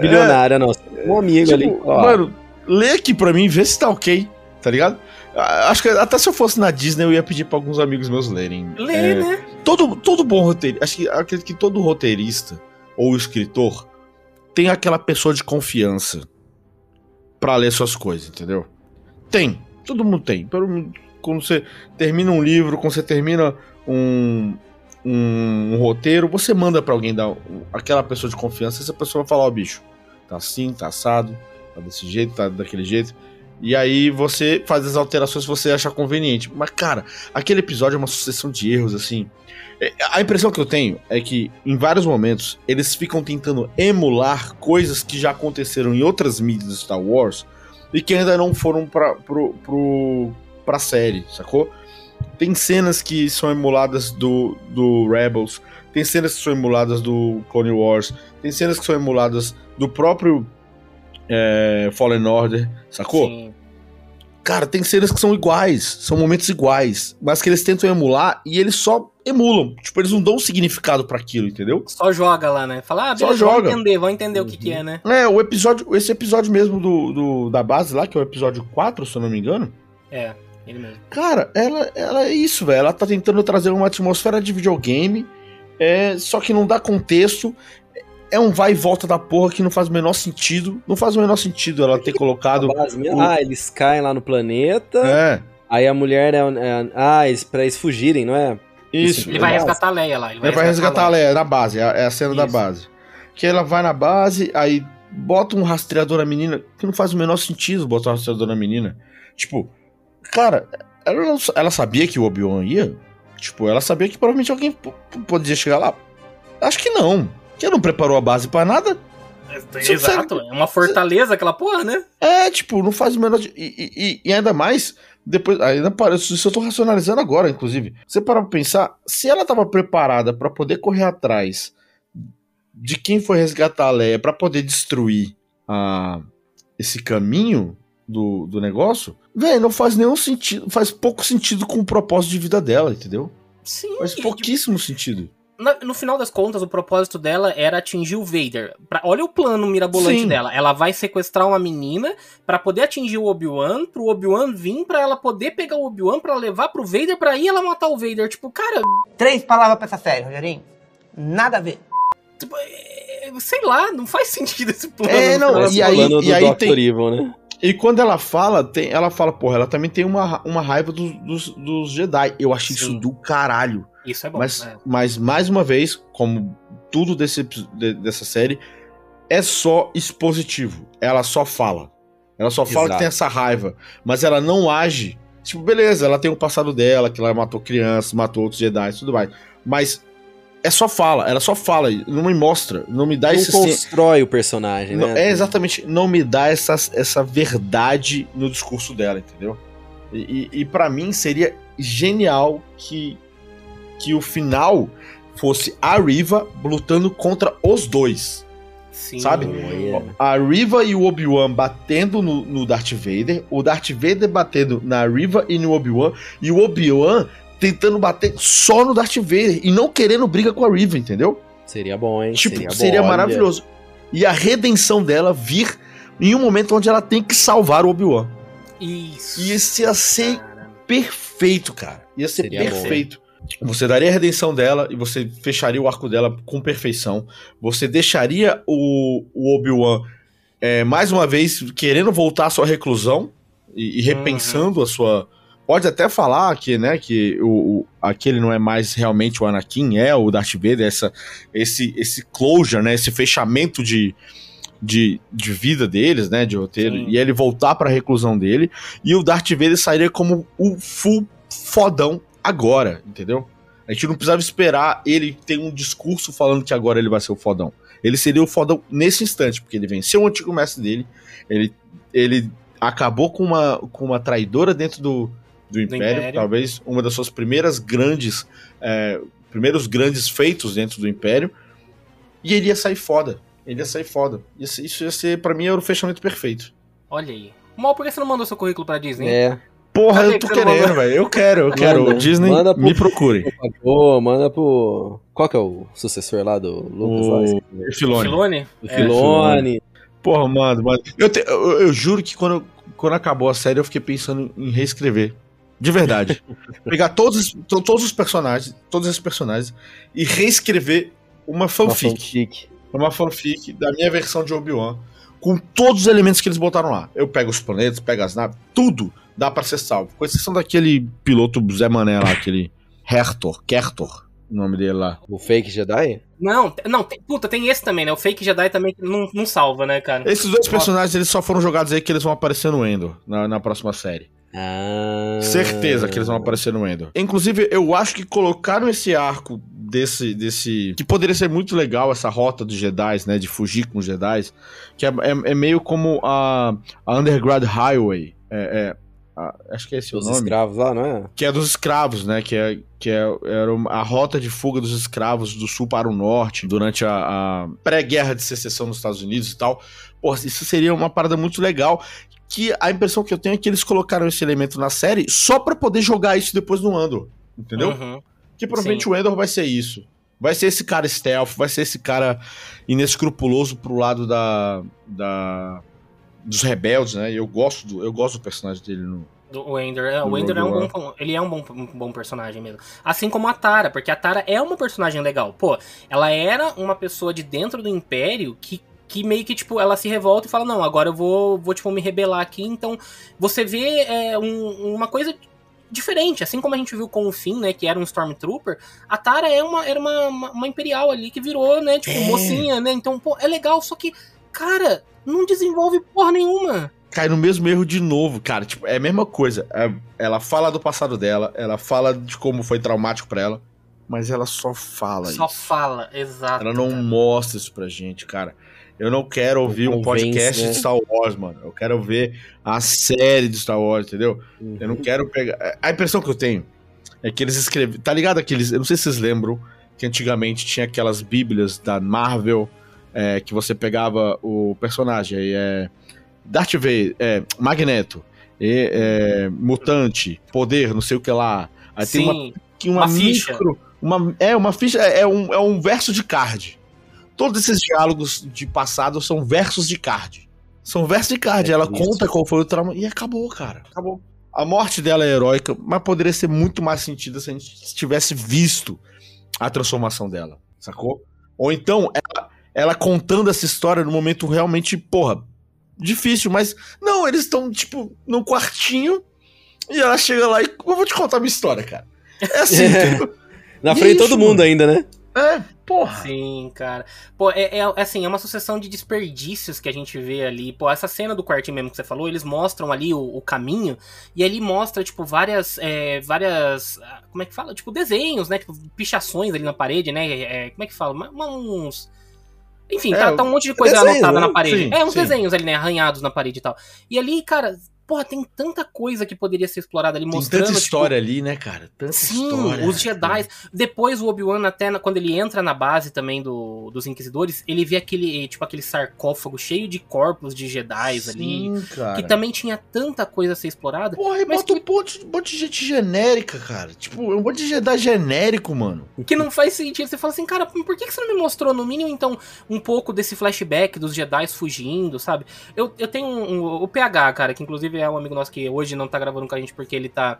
bilionária, é... não. Você tem um amigo tipo, ali. Ó. Mano, lê aqui pra mim, vê se tá ok, tá ligado? Acho que até se eu fosse na Disney eu ia pedir pra alguns amigos meus lerem. Lê, é, né? Todo, todo bom roteirista, acho que acredito que todo roteirista ou escritor tem aquela pessoa de confiança para ler suas coisas, entendeu? Tem. Todo mundo tem. Quando você termina um livro, quando você termina um, um, um roteiro, você manda para alguém dar aquela pessoa de confiança, essa pessoa vai falar, ó, oh, bicho, tá assim, tá assado, tá desse jeito, tá daquele jeito. E aí você faz as alterações que você acha conveniente. Mas, cara, aquele episódio é uma sucessão de erros, assim. É, a impressão que eu tenho é que, em vários momentos, eles ficam tentando emular coisas que já aconteceram em outras mídias de Star Wars e que ainda não foram pra, pro, pro, pra série, sacou? Tem cenas que são emuladas do, do Rebels, tem cenas que são emuladas do Clone Wars, tem cenas que são emuladas do próprio é, Fallen Order, sacou? Sim. Cara, tem cenas que são iguais, são momentos iguais, mas que eles tentam emular e eles só emulam. Tipo, eles não dão significado para aquilo, entendeu? Só joga lá, né? Fala, ah, beleza, só joga. vamos entender, vamos entender uhum. o que, que é, né? É, o episódio, esse episódio mesmo do, do, da base lá, que é o episódio 4, se eu não me engano. É, ele mesmo. Cara, ela, ela é isso, velho. Ela tá tentando trazer uma atmosfera de videogame, é, só que não dá contexto é um vai e volta da porra que não faz o menor sentido. Não faz o menor sentido ela ter colocado. O... Ah, eles caem lá no planeta. É. Aí a mulher é. é ah, eles, pra eles fugirem, não é? Isso. Ele vai resgatar a Leia lá. Ele vai, ele vai resgatar, a Leia na base. É, é a cena Isso. da base. Que ela vai na base, aí bota um rastreador na menina, que não faz o menor sentido botar um rastreador na menina. Tipo, cara, ela, não, ela sabia que o Obi-Wan ia? Tipo, ela sabia que provavelmente alguém podia chegar lá? Acho que não. Que não preparou a base para nada. Exato, é uma fortaleza aquela porra, né? É, tipo, não faz o menor. E, e, e, ainda mais, depois. Ainda parece. Isso eu tô racionalizando agora, inclusive. Você para pra pensar, se ela tava preparada para poder correr atrás de quem foi resgatar a Leia para poder destruir a, esse caminho do, do negócio, velho, não faz nenhum sentido. Faz pouco sentido com o propósito de vida dela, entendeu? Sim. Faz pouquíssimo sentido no final das contas, o propósito dela era atingir o Vader. Pra, olha o plano mirabolante Sim. dela. Ela vai sequestrar uma menina para poder atingir o Obi-Wan, pro Obi-Wan vir para ela poder pegar o Obi-Wan para levar pro Vader para ir ela matar o Vader. Tipo, cara. Três palavras pra essa série, Rogerinho. Nada a ver. Tipo, é, sei lá, não faz sentido esse plano. É, não, e aí, plano e aí tem... Evil, né? E quando ela fala, tem, ela fala, porra, ela também tem uma, uma raiva dos, dos, dos Jedi. Eu achei Sim. isso do caralho. Isso é bom. Mas, né? mas mais uma vez, como tudo desse, de, dessa série, é só expositivo. Ela só fala. Ela só fala Exato. que tem essa raiva. Mas ela não age. Tipo, beleza, ela tem o um passado dela, que ela matou crianças, matou outros Jedi e tudo mais. Mas é só fala, ela só fala, não me mostra, não me dá não esse... constrói o personagem, né? é, exatamente, não me dá essa, essa verdade no discurso dela, entendeu? E, e, e para mim seria genial que, que o final fosse a Riva lutando contra os dois. Sim. Sabe? A Riva e o Obi-Wan batendo no, no Darth Vader, o Darth Vader batendo na Riva e no Obi-Wan, e o Obi-Wan tentando bater só no Darth Vader e não querendo briga com a Riva, entendeu? Seria bom, hein? Tipo, seria, seria bom, maravilhoso. Olha. E a redenção dela vir em um momento onde ela tem que salvar o Obi-Wan. Isso. E isso ia ser cara. perfeito, cara. Ia ser seria perfeito. Bom, você daria a redenção dela e você fecharia o arco dela com perfeição. Você deixaria o, o Obi-Wan é, mais uma vez querendo voltar à sua reclusão e, e repensando uhum. a sua. Pode até falar que, né, que o, o, aquele não é mais realmente o Anakin, é o Darth Vader, essa, esse, esse closure, né, esse fechamento de, de, de vida deles, né, de roteiro, Sim. e ele voltar para a reclusão dele, e o Darth Vader sairia como o full fodão agora, entendeu? A gente não precisava esperar ele ter um discurso falando que agora ele vai ser o fodão. Ele seria o fodão nesse instante, porque ele venceu o antigo mestre dele, ele, ele acabou com uma, com uma traidora dentro do, do, Império, Império, talvez uma das suas primeiras grandes, é, primeiros grandes feitos dentro do Império, e ele ia sair foda. Ele ia sair foda. Isso, isso ia ser, pra mim, era o fechamento perfeito. Olha aí. Mal, por que você não mandou seu currículo pra Disney? É. Porra, eu tô querendo, velho. Eu quero, eu quero. Manda, Disney, manda pro, me procure. Pô, manda pro. Qual que é o sucessor lá do Lucas? O Filone. Filone? O é. Filone. Porra, mano, mano. Eu, te, eu, eu, juro que quando, quando acabou a série eu fiquei pensando em reescrever. De verdade. Pegar todos, todos os personagens, todos esses personagens, e reescrever uma fanfic. Uma fanfic. Uma fanfic da minha versão de Obi-Wan com todos os elementos que eles botaram lá. Eu pego os planetas, pego as naves, tudo dá para ser salvo. Com exceção daquele piloto Zé Mané lá, aquele Hertor, Kertor, o nome dele lá. O fake Jedi? Não, não, tem, puta, tem esse também, né? O fake Jedi também não, não salva, né, cara? Esses dois personagens, eles só foram jogados aí que eles vão aparecer no Endor, na, na próxima série. Ah. Certeza que eles vão aparecer no Endor. Inclusive, eu acho que colocaram esse arco desse. desse que poderia ser muito legal, essa rota dos Jedi, né? De fugir com os Jedi. Que é, é, é meio como a, a Underground Highway. É, é, a, acho que é esse Os o nome. escravos lá, não é? Que é dos escravos, né? Que, é, que é, era a rota de fuga dos escravos do sul para o norte durante a, a pré-guerra de secessão nos Estados Unidos e tal. Pô, isso seria uma parada muito legal. Que a impressão que eu tenho é que eles colocaram esse elemento na série só pra poder jogar isso depois no Andor. Entendeu? Uhum. Que provavelmente Sim. o Endor vai ser isso. Vai ser esse cara stealth, vai ser esse cara inescrupuloso pro lado da. da dos rebeldes, né? Eu gosto do, eu gosto do personagem dele no. Do, o Ender, é, o Ender é um bom, ele é um bom, um bom personagem mesmo. Assim como a Tara, porque a Tara é uma personagem legal. Pô, ela era uma pessoa de dentro do Império que, que meio que, tipo, ela se revolta e fala, não, agora eu vou, vou tipo, me rebelar aqui. Então, você vê é, um- uma coisa diferente. Assim como a gente viu com o Finn, né, que era um Stormtrooper, a Tara é uma, era uma, uma, uma Imperial ali que virou, né, tipo, É. mocinha, né? Então, pô, é legal, só que, cara, não desenvolve porra nenhuma. Cai no mesmo erro de novo, cara. Tipo, é a mesma coisa. É- ela fala do passado dela, ela fala de como foi traumático pra ela, mas ela só fala Só isso. fala, exato. Ela não cara. mostra isso pra gente, cara. Eu não quero ouvir um convence, podcast né? de Star Wars, mano. Eu quero ver a série de Star Wars, entendeu? Uhum. Eu não quero pegar. A impressão que eu tenho é que eles escrevem. Tá ligado aqueles. Eu não sei se vocês lembram que antigamente tinha aquelas bíblias da Marvel é, que você pegava o personagem. Aí é. Darth Vader, é, Magneto, e, é, Mutante, Poder, não sei o que lá. Aí tem uma Sim, uma, Uma ficha. micro. Uma, é, uma ficha. É, é um, é um verso de card. Todos esses diálogos de passado são versos de card. São versos de card. É Ela isso. conta qual foi o trauma. E acabou, cara. Acabou. A morte dela é heróica, mas poderia ser muito mais sentido se a gente tivesse visto a transformação dela. Sacou? Ou então, ela, ela contando essa história no momento realmente, porra, difícil, mas. Não, eles estão, tipo, num quartinho. E ela chega lá e. Eu vou te contar minha história, cara. É assim, entendeu? Na E frente de todo mundo ainda, né? É, porra. sim, cara. Pô, é, é assim, é uma sucessão de desperdícios que a gente vê ali. Pô, essa cena do quartinho mesmo que você falou, eles mostram ali o, o caminho, e ali mostra, tipo, várias. é, várias. ah, Como é que fala? Tipo, desenhos, né? Tipo, pichações ali na parede, né? É, como é que fala? Uns. Enfim, É, tá, tá um monte de coisa desenhos, anotada né? na parede. Sim, é, uns sim. desenhos ali, né? Arranhados na parede e tal. E ali, cara, porra, tem tanta coisa que poderia ser explorada ali, Tem mostrando. tanta tipo, história ali, né, cara? Tanta Sim, história. os Jedi. Depois o Obi-Wan, até na- quando ele entra na base também do, dos Inquisidores, ele vê aquele, tipo, aquele sarcófago cheio de corpos de Jedi ali. Cara. Que também tinha tanta coisa a ser explorada. Porra, e mas bota um monte, um monte de gente genérica, cara. Tipo, um monte de Jedi genérico, mano. Que não faz sentido. Você fala assim, cara, por que que você não me mostrou, no mínimo, então, um pouco desse flashback dos Jedi fugindo, sabe? Eu, eu tenho um, um- o PH, cara, que inclusive é um amigo nosso que hoje não tá gravando com a gente porque ele tá.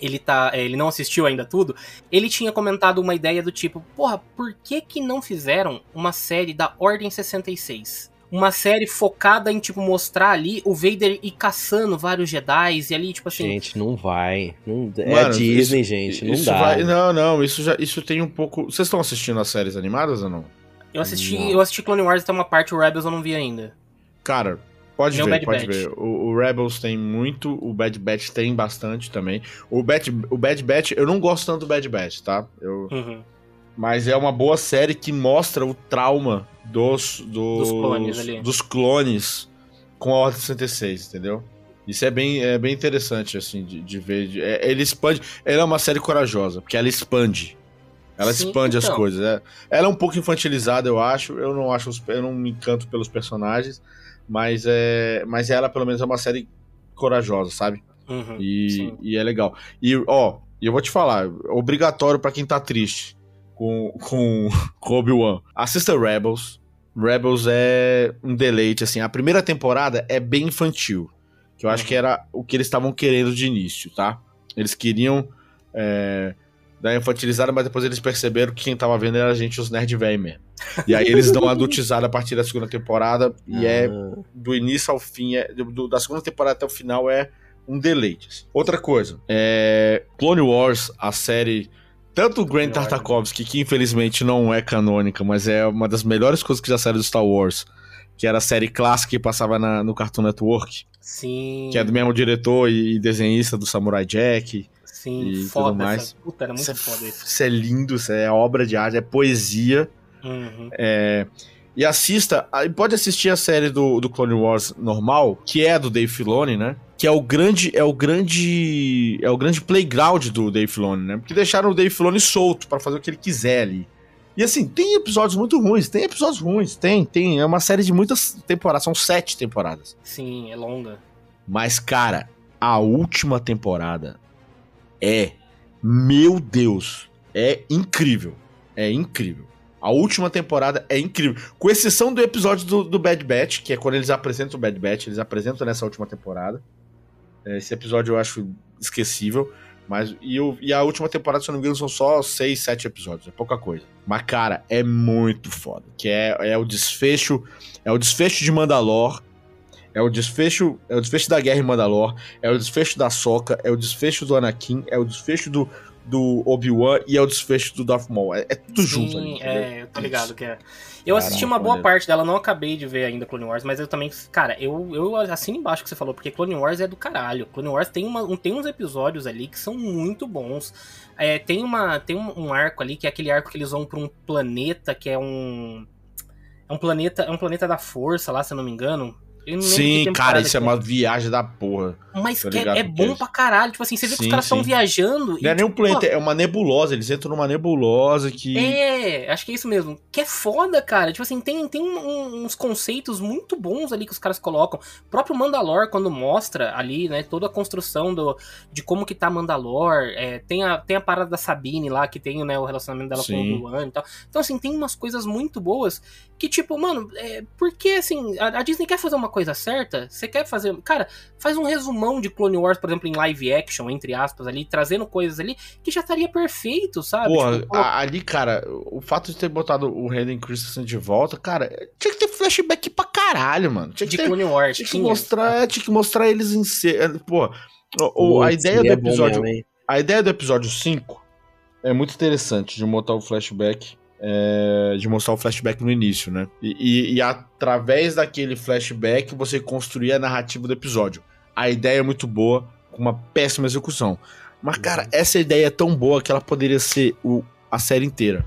Ele tá. é, ele não assistiu ainda tudo. Ele tinha comentado uma ideia do tipo, porra, por que que não fizeram uma série da Ordem 66? Uma série focada em, tipo, mostrar ali o Vader ir caçando vários Jedi e ali, tipo assim. Gente, não vai. Não, é Mano, Disney, isso- gente. Não isso dá. vai- não, não, isso já isso tem um pouco. Vocês estão assistindo as séries animadas ou não? Eu assisti, Não. eu assisti Clone Wars até uma parte, o Rebels eu não vi ainda. Cara, pode ver, pode Batch. ver. O, o Rebels tem muito, o Bad Batch tem bastante também. O Bad, o Bad Batch, eu não gosto tanto do Bad Batch, tá? Eu, Uhum. mas é uma boa série que mostra o trauma dos, dos, Dos clones ali. dos clones com a Ordem 66, entendeu? Isso é bem, é bem interessante, assim, de, de ver. de- é- ele expande. Ela é uma série corajosa, porque ela expande. Ela Sim, expande as então. coisas. é. Ela é um pouco infantilizada, eu acho. Eu não acho, eu não me encanto pelos personagens, mas é, mas ela pelo menos é uma série corajosa, sabe? Uhum. E, e é legal. E, ó, eu vou te falar, obrigatório pra quem tá triste com, com, com Obi-Wan. Assista Rebels. Rebels é um deleite, assim. A primeira temporada é bem infantil. Que eu acho Uhum. que era o que eles estavam querendo de início, tá? Eles queriam é, dar infantilizada, mas depois eles perceberam que quem tava vendo era a gente, os nerd velho mesmo. E aí eles dão uma adultizada a partir da segunda temporada, e é Ah, do início ao fim, é, do- da segunda temporada até o final é um deleite. assim. Outra coisa, é Clone Wars, a série tanto o Grant Wars. Tartakovsky, que infelizmente não é canônica, mas é uma das melhores coisas que já saiu do Star Wars, que era a série clássica que passava na- no Cartoon Network, Sim. que é do mesmo diretor e desenhista do Samurai Jack. Sim, e tudo foda. mais. Essa, puta, era muito Isso é, foda isso. isso é lindo, isso é obra de arte, é poesia. Uhum. É, e assista, pode assistir a série do, do Clone Wars normal, que é do Dave Filoni, né? Que é o grande, é o grande, é o grande playground do Dave Filoni, né? Porque deixaram o Dave Filoni solto pra fazer o que ele quiser ali. E assim, tem episódios muito ruins, tem episódios ruins, tem, tem. É uma série de muitas temporadas, são sete temporadas. Sim, é longa. Mas, cara, a última temporada é. Meu Deus! É incrível. É incrível. A última temporada é incrível. Com exceção do episódio do, do Bad Batch, que é quando eles apresentam o Bad Batch, eles apresentam nessa última temporada. É, Esse episódio eu acho esquecível. Mas, e, o- e a última temporada, se eu não me engano, são só seis, sete episódios. É pouca coisa. Mas, cara, é muito foda. Que é, é o desfecho. É o desfecho de Mandalor. É o desfecho. É o desfecho da guerra em Mandalor. É o desfecho da Soca. É o desfecho do Anakin. É o desfecho do, do Obi-Wan. E é o desfecho do Darth Maul. É, é tudo junto ali. é, eu tô ligado que é. Eu assisti uma boa olha. parte dela, não acabei de ver ainda Clone Wars, mas eu também, cara, eu, eu assino embaixo o que você falou, porque Clone Wars é do caralho. Clone Wars tem, uma, um- tem uns episódios ali que são muito bons. É, tem uma, tem um, um arco ali, que é aquele arco que eles vão pra um planeta, que é um... É um planeta, é um planeta da força lá, se eu não me engano. Sim, cara, isso é uma viagem da porra. Mas que é, é com é bom pra caralho. Tipo assim, você vê que os Sim, caras estão sim. viajando. Não é nem um tipo, planeta, é uma nebulosa. Eles entram numa nebulosa que. É, acho que é isso mesmo. Que é foda, cara. Tipo assim, tem, tem uns conceitos muito bons ali que os caras colocam. O próprio Mandalor, quando mostra ali, né, toda a construção do, de como que tá Mandalor. é, tem, a, tem a parada da Sabine lá, que tem né, o relacionamento dela com Sim. o Obi-Wan e tal. Então, assim, tem umas coisas muito boas que, tipo, mano, é, porque, assim, a, a Disney quer fazer uma coisa certa? Você quer fazer... Cara, faz um resumão de Clone Wars, por exemplo, em live action, entre aspas, ali, trazendo coisas ali, que já estaria perfeito, sabe? Porra, Tipo, a- ali, cara, o fato de ter botado o Hayden Christensen de volta, cara, tinha que ter flashback pra caralho, mano. Tinha que, de ter, Clone Wars. tinha que tinha. mostrar, tinha que mostrar eles em ser. Pô, o- o- a ideia do bom episódio. mesmo, hein? A ideia do episódio 5 é muito interessante de montar o flashback. É, de mostrar o flashback no início, né? E, e- e através daquele flashback você construir a narrativa do episódio. A ideia é muito boa, com uma péssima execução. Mas, cara, essa ideia é tão boa que ela poderia ser o, a série inteira.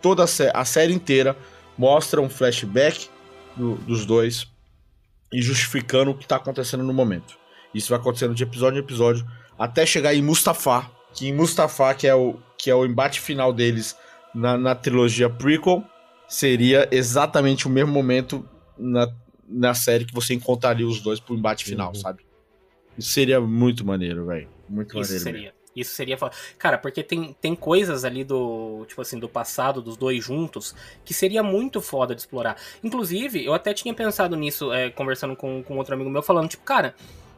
Toda a, sé- a série inteira mostra um flashback do- dos dois e justificando o que tá acontecendo no momento. Isso vai acontecendo de episódio em episódio até chegar em Mustafar, que em Mustafar, que é o, que é o embate final deles na, na trilogia prequel, seria exatamente o mesmo momento na, na série que você encontraria os dois pro embate final, Uhum. sabe? Isso seria muito maneiro, velho. Muito Isso maneiro. seria. mesmo. Isso seria. Cara, porque tem, tem coisas ali do, tipo assim, do passado, dos dois juntos, que seria muito foda de explorar. Inclusive, eu até tinha pensado nisso, é, conversando com, com outro amigo meu, falando, tipo, cara,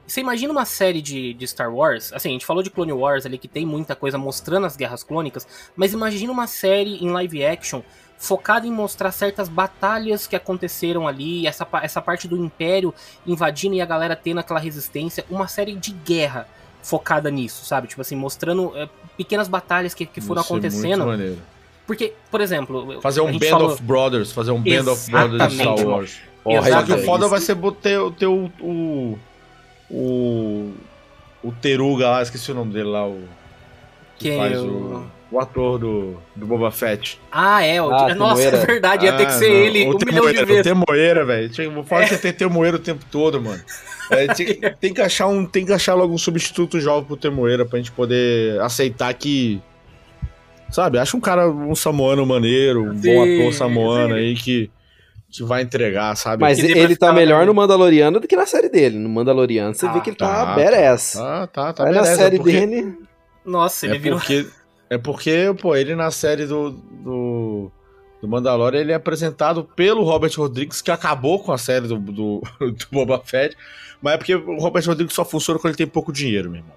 você imagina uma série de, de Star Wars? Assim, a gente falou de Clone Wars ali, que tem muita coisa mostrando as guerras clônicas, mas imagina uma série em live action focada em mostrar certas batalhas que aconteceram ali, essa, essa parte do Império invadindo e a galera tendo aquela resistência, uma série de guerra focada nisso, sabe? Tipo assim, mostrando é, pequenas batalhas que, que foram Isso é muito acontecendo. maneiro. Porque, por exemplo, Fazer um Band falou- of Brothers, fazer um Band of Brothers de Star Exatamente, Wars. Porra, Só que o Exatamente. foda vai ser ter, ter o, o. O. O Teruga lá, esqueci o nome dele lá, o. Que Quem? faz O- o. O ator do, do Boba Fett. Ah, é. O... Ah, Nossa, Temoeira. é verdade. Ia ter que Ah, ser não, ele o um milhão de Temoeira, vezes. O Temoeira, velho. Tinha- Fala que tem Temoeira o tempo todo, mano. É, tem, tem que achar um, tem que achar logo um substituto jovem pro Temoeira pra gente poder aceitar que. Sabe, acha um cara, um samoano maneiro, um bom Sim, ator samoano sim. aí que, que vai entregar, sabe? Mas pra ele tá melhor no Mandaloriano do que na série dele. No Mandaloriano você vê Ah, que ele tá, tá, badass. Tá, tá, tá. Aí na beleza, série porque- dele. Nossa, ele é virou. porque, é porque, pô, ele na série do, do, do Mandalorian, ele é apresentado pelo Robert Rodrigues, que acabou com a série do, do, do Boba Fett, mas é porque o Robert Rodrigues só funciona quando ele tem pouco dinheiro, meu irmão.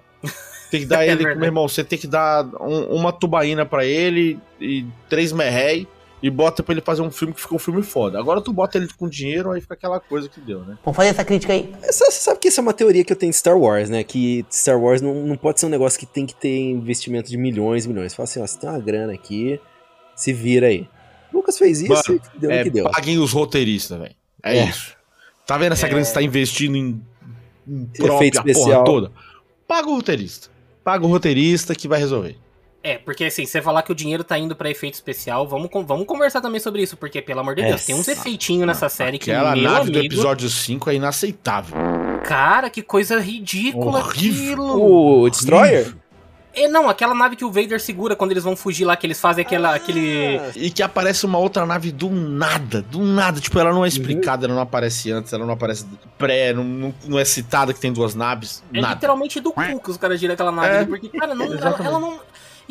Tem que dar É ele, verdade. meu irmão, você tem que dar um- uma tubaína pra ele e três merréi e bota pra ele fazer um filme que ficou um filme foda. Agora tu bota ele com dinheiro, aí fica aquela coisa que deu, né? Vamos fazer essa crítica aí. Você sabe que isso é uma teoria que eu tenho de Star Wars, né? Que Star Wars não, não pode ser um negócio que tem que ter investimento de milhões e milhões. Fala assim, ó, você tem uma grana aqui, se vira aí. Lucas fez isso Mano, e deu é, que deu. paguem os roteiristas, velho. É, É. isso. Tá vendo essa É. grana que você tá investindo em, em Efeito própria especial. porra toda? Paga o roteirista. Paga o roteirista que vai resolver. É, porque assim, você falar que o dinheiro tá indo pra efeito especial, vamos, vamos conversar também sobre isso, porque, pelo amor de Deus, tem uns efeitinhos nessa série que, Aquela meu nave do amigo, episódio 5 é inaceitável. cara, que coisa ridícula Horrível. aquilo. O Destroyer? É, não, aquela nave que o Vader segura quando eles vão fugir lá, que eles fazem aquela, aquele... E que aparece uma outra nave do nada, do nada. Tipo, ela não é explicada, ela não aparece antes, ela não aparece pré, não, não, não é citada que tem duas naves, É nada. literalmente do cu que os caras tiram aquela nave É. ali, porque, cara, não, ela, ela não...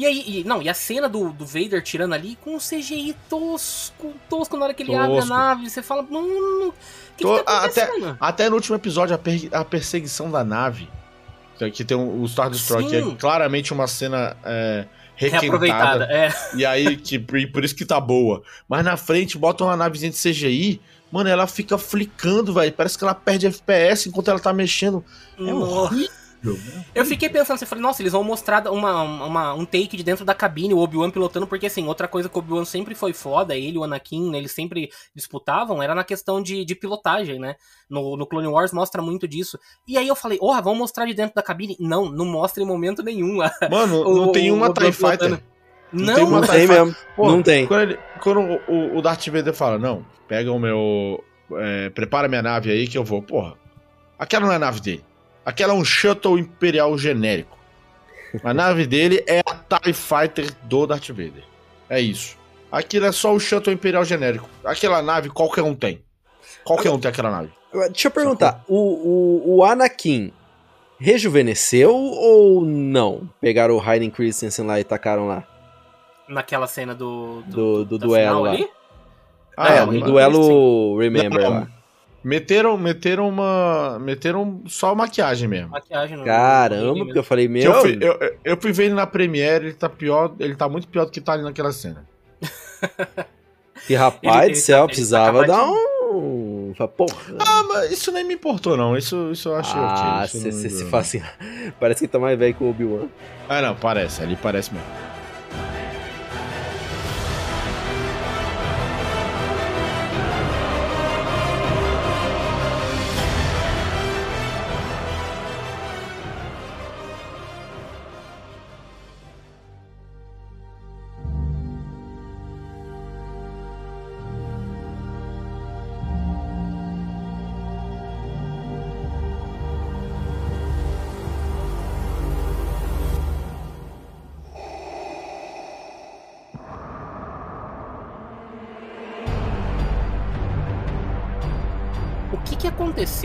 E aí, e- não, e a cena do, do Vader tirando ali com um CGI tosco, tosco na hora que ele abre a Tosco. nave, você fala, mano, o que, Tô- que tá até-? Até no último episódio, a, per- a perseguição da nave, que tem o Star Destroyer, que é claramente uma cena é, requentada. é. E aí, que, e por isso que tá boa. Mas na frente, bota uma navezinha de CGI, mano, ela fica flicando, velho. Parece que ela perde FPS enquanto ela tá mexendo. É Nossa. horrível. Eu fiquei pensando, você falei, nossa, eles vão mostrar uma, uma- um take de dentro da cabine, o Obi-Wan pilotando, porque assim, outra coisa que o Obi-Wan sempre foi foda, ele e o Anakin, né, eles sempre disputavam, era na questão de, de pilotagem, né? No, no Clone Wars mostra muito disso. E aí eu falei, porra, vão mostrar de dentro da cabine? Não, não mostra em momento nenhum. Mano, O- não tem uma Obi-Wan TIE Fighter. pilotando. Não, tem uma Não TIE tem mesmo. Pô, Não tem. Quando, ele- quando o, o Darth Vader fala, não, pega o meu. é, prepara minha nave aí que eu vou. Porra, aquela não é a nave dele. Aquela é um Shuttle Imperial genérico. A nave dele é a TIE Fighter do Darth Vader. É isso. Aquilo é só o Shuttle Imperial genérico. Aquela nave qualquer um tem. Qualquer um tem aquela nave. Deixa eu perguntar, o, o, o Anakin rejuvenesceu ou não? Pegaram o Hayden Christensen lá e tacaram lá? naquela cena do, Do- do da duelo lá. ali? é, não, no duelo Remember Não, lá. Meteram, meteram uma. Meteram só maquiagem mesmo. Maquiagem no- Caramba, porque eu falei, meu... eu, fui, eu, eu- fui ver ele na Premiere, ele tá pior, ele tá muito pior do que tá ali naquela cena. Que rapaz Ele- do ele céu, tá- ele precisava tá dar um... Porra. Ah, mas isso nem me importou, não. Isso, isso eu achei Ah, ok. você não me se fala assim, parece que tá mais velho que o Obi-Wan. não. Ah, não, parece. Ali parece mesmo.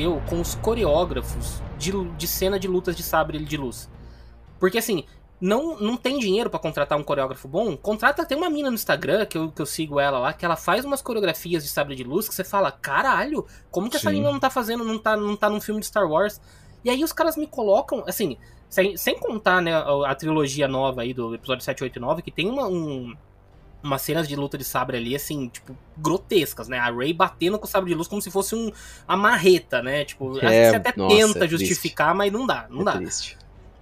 Aconteceu com os coreógrafos de, de cena de lutas de sabre de luz? Porque assim, não, não tem dinheiro pra contratar um coreógrafo bom? Contrata, tem uma mina no Instagram, que eu, que eu sigo ela lá, que ela faz umas coreografias de sabre de luz que você fala, caralho, como que essa Sim. mina não tá fazendo, não tá, não tá num filme de Star Wars? E aí os caras me colocam, assim, sem, sem contar, né, a, a trilogia nova aí do episódio 7, 8 e 9, que tem uma, um, umas cenas de luta de sabre ali, assim, tipo, grotescas, né? A Rey batendo com o sabre de luz como se fosse um, uma marreta, né? Tipo, É, você até nossa, tenta é justificar, mas não dá, não é dá. triste.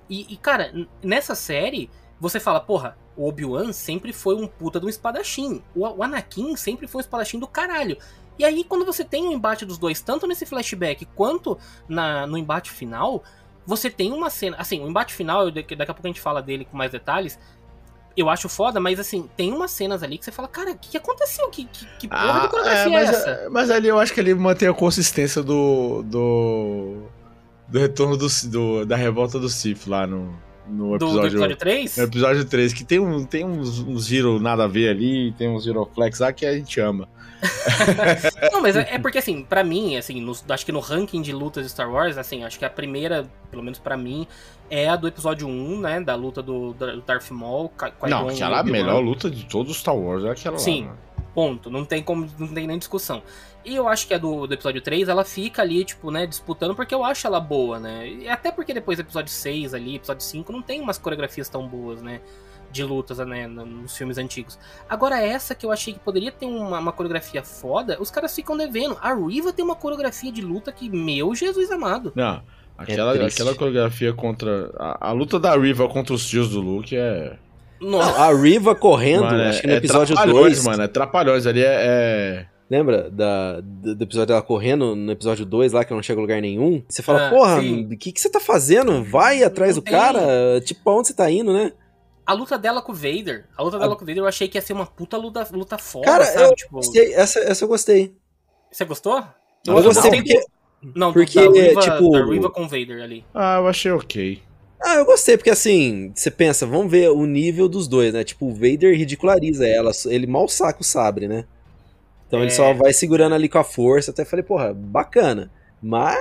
E, e, cara, nessa série, você fala, porra, o Obi-Wan sempre foi um puta de um espadachim. O, o Anakin sempre foi um espadachim do caralho. E aí, quando você tem um embate dos dois, tanto nesse flashback quanto na, no embate final, você tem uma cena. Assim, o embate final, daqui a pouco a gente fala dele com mais detalhes. Eu acho foda, mas assim, tem umas cenas ali que você fala, cara, o que, aconteceu? Que, que, que porra de coreografia é, mas, essa? mas ali eu acho que ele mantém a consistência do. do. do retorno do, do- da revolta do Sith lá no, no Do, do episódio. episódio 3? No episódio 3, que tem, um, tem uns, uns giro nada a ver ali, tem uns giroflex lá que a gente ama. Não, mas é, é porque, assim, pra mim, assim, nos- acho que no ranking de lutas de Star Wars, assim, acho que a primeira, pelo menos pra mim, é a do episódio 1, né? Da luta do, do Darth Maul. Qui- Não, aquela é melhor luta de todos os Star Wars, é aquela Sim. lá. né? Ponto. Não tem como. Não tem nem discussão. E eu acho que a do, do episódio 3, ela fica ali, tipo, né, disputando, porque eu acho ela boa, né? E até porque depois do episódio 6 ali, episódio 5, não tem umas coreografias tão boas, né? De lutas, né, nos filmes antigos. Agora, essa que eu achei que poderia ter uma, uma coreografia foda, os caras ficam devendo. A Riva tem uma coreografia de luta que, meu Jesus amado. Não, aquela, é aquela coreografia contra. A, a, luta da Riva contra os tios do Luke é. Nossa. A Riva correndo, mano, acho que no é episódio 2. mano, é trapalhões ali, é... é... Lembra da, do episódio dela correndo no episódio 2 lá, que não chega a lugar nenhum? Você fala, ah, porra, o que, que você tá fazendo? Vai atrás não do tem. cara? Tipo, onde você tá indo, né? A luta dela com o Vader, a luta a... dela com o Vader, eu achei que ia ser uma puta luta, luta foda, cara, sabe? Eu tipo... gostei, essa, essa eu gostei. Você gostou? Eu, eu gostei porque... Não, porque, da Riva, tipo... Da Riva com o Vader ali. Ah, eu achei ok. Ah, eu gostei, porque assim, você pensa, vamos ver o nível dos dois, né? Tipo, o Vader ridiculariza ela, ele mal saca o sabre, né? Então é. ele só vai segurando ali com a força. Até falei, porra, bacana. Mas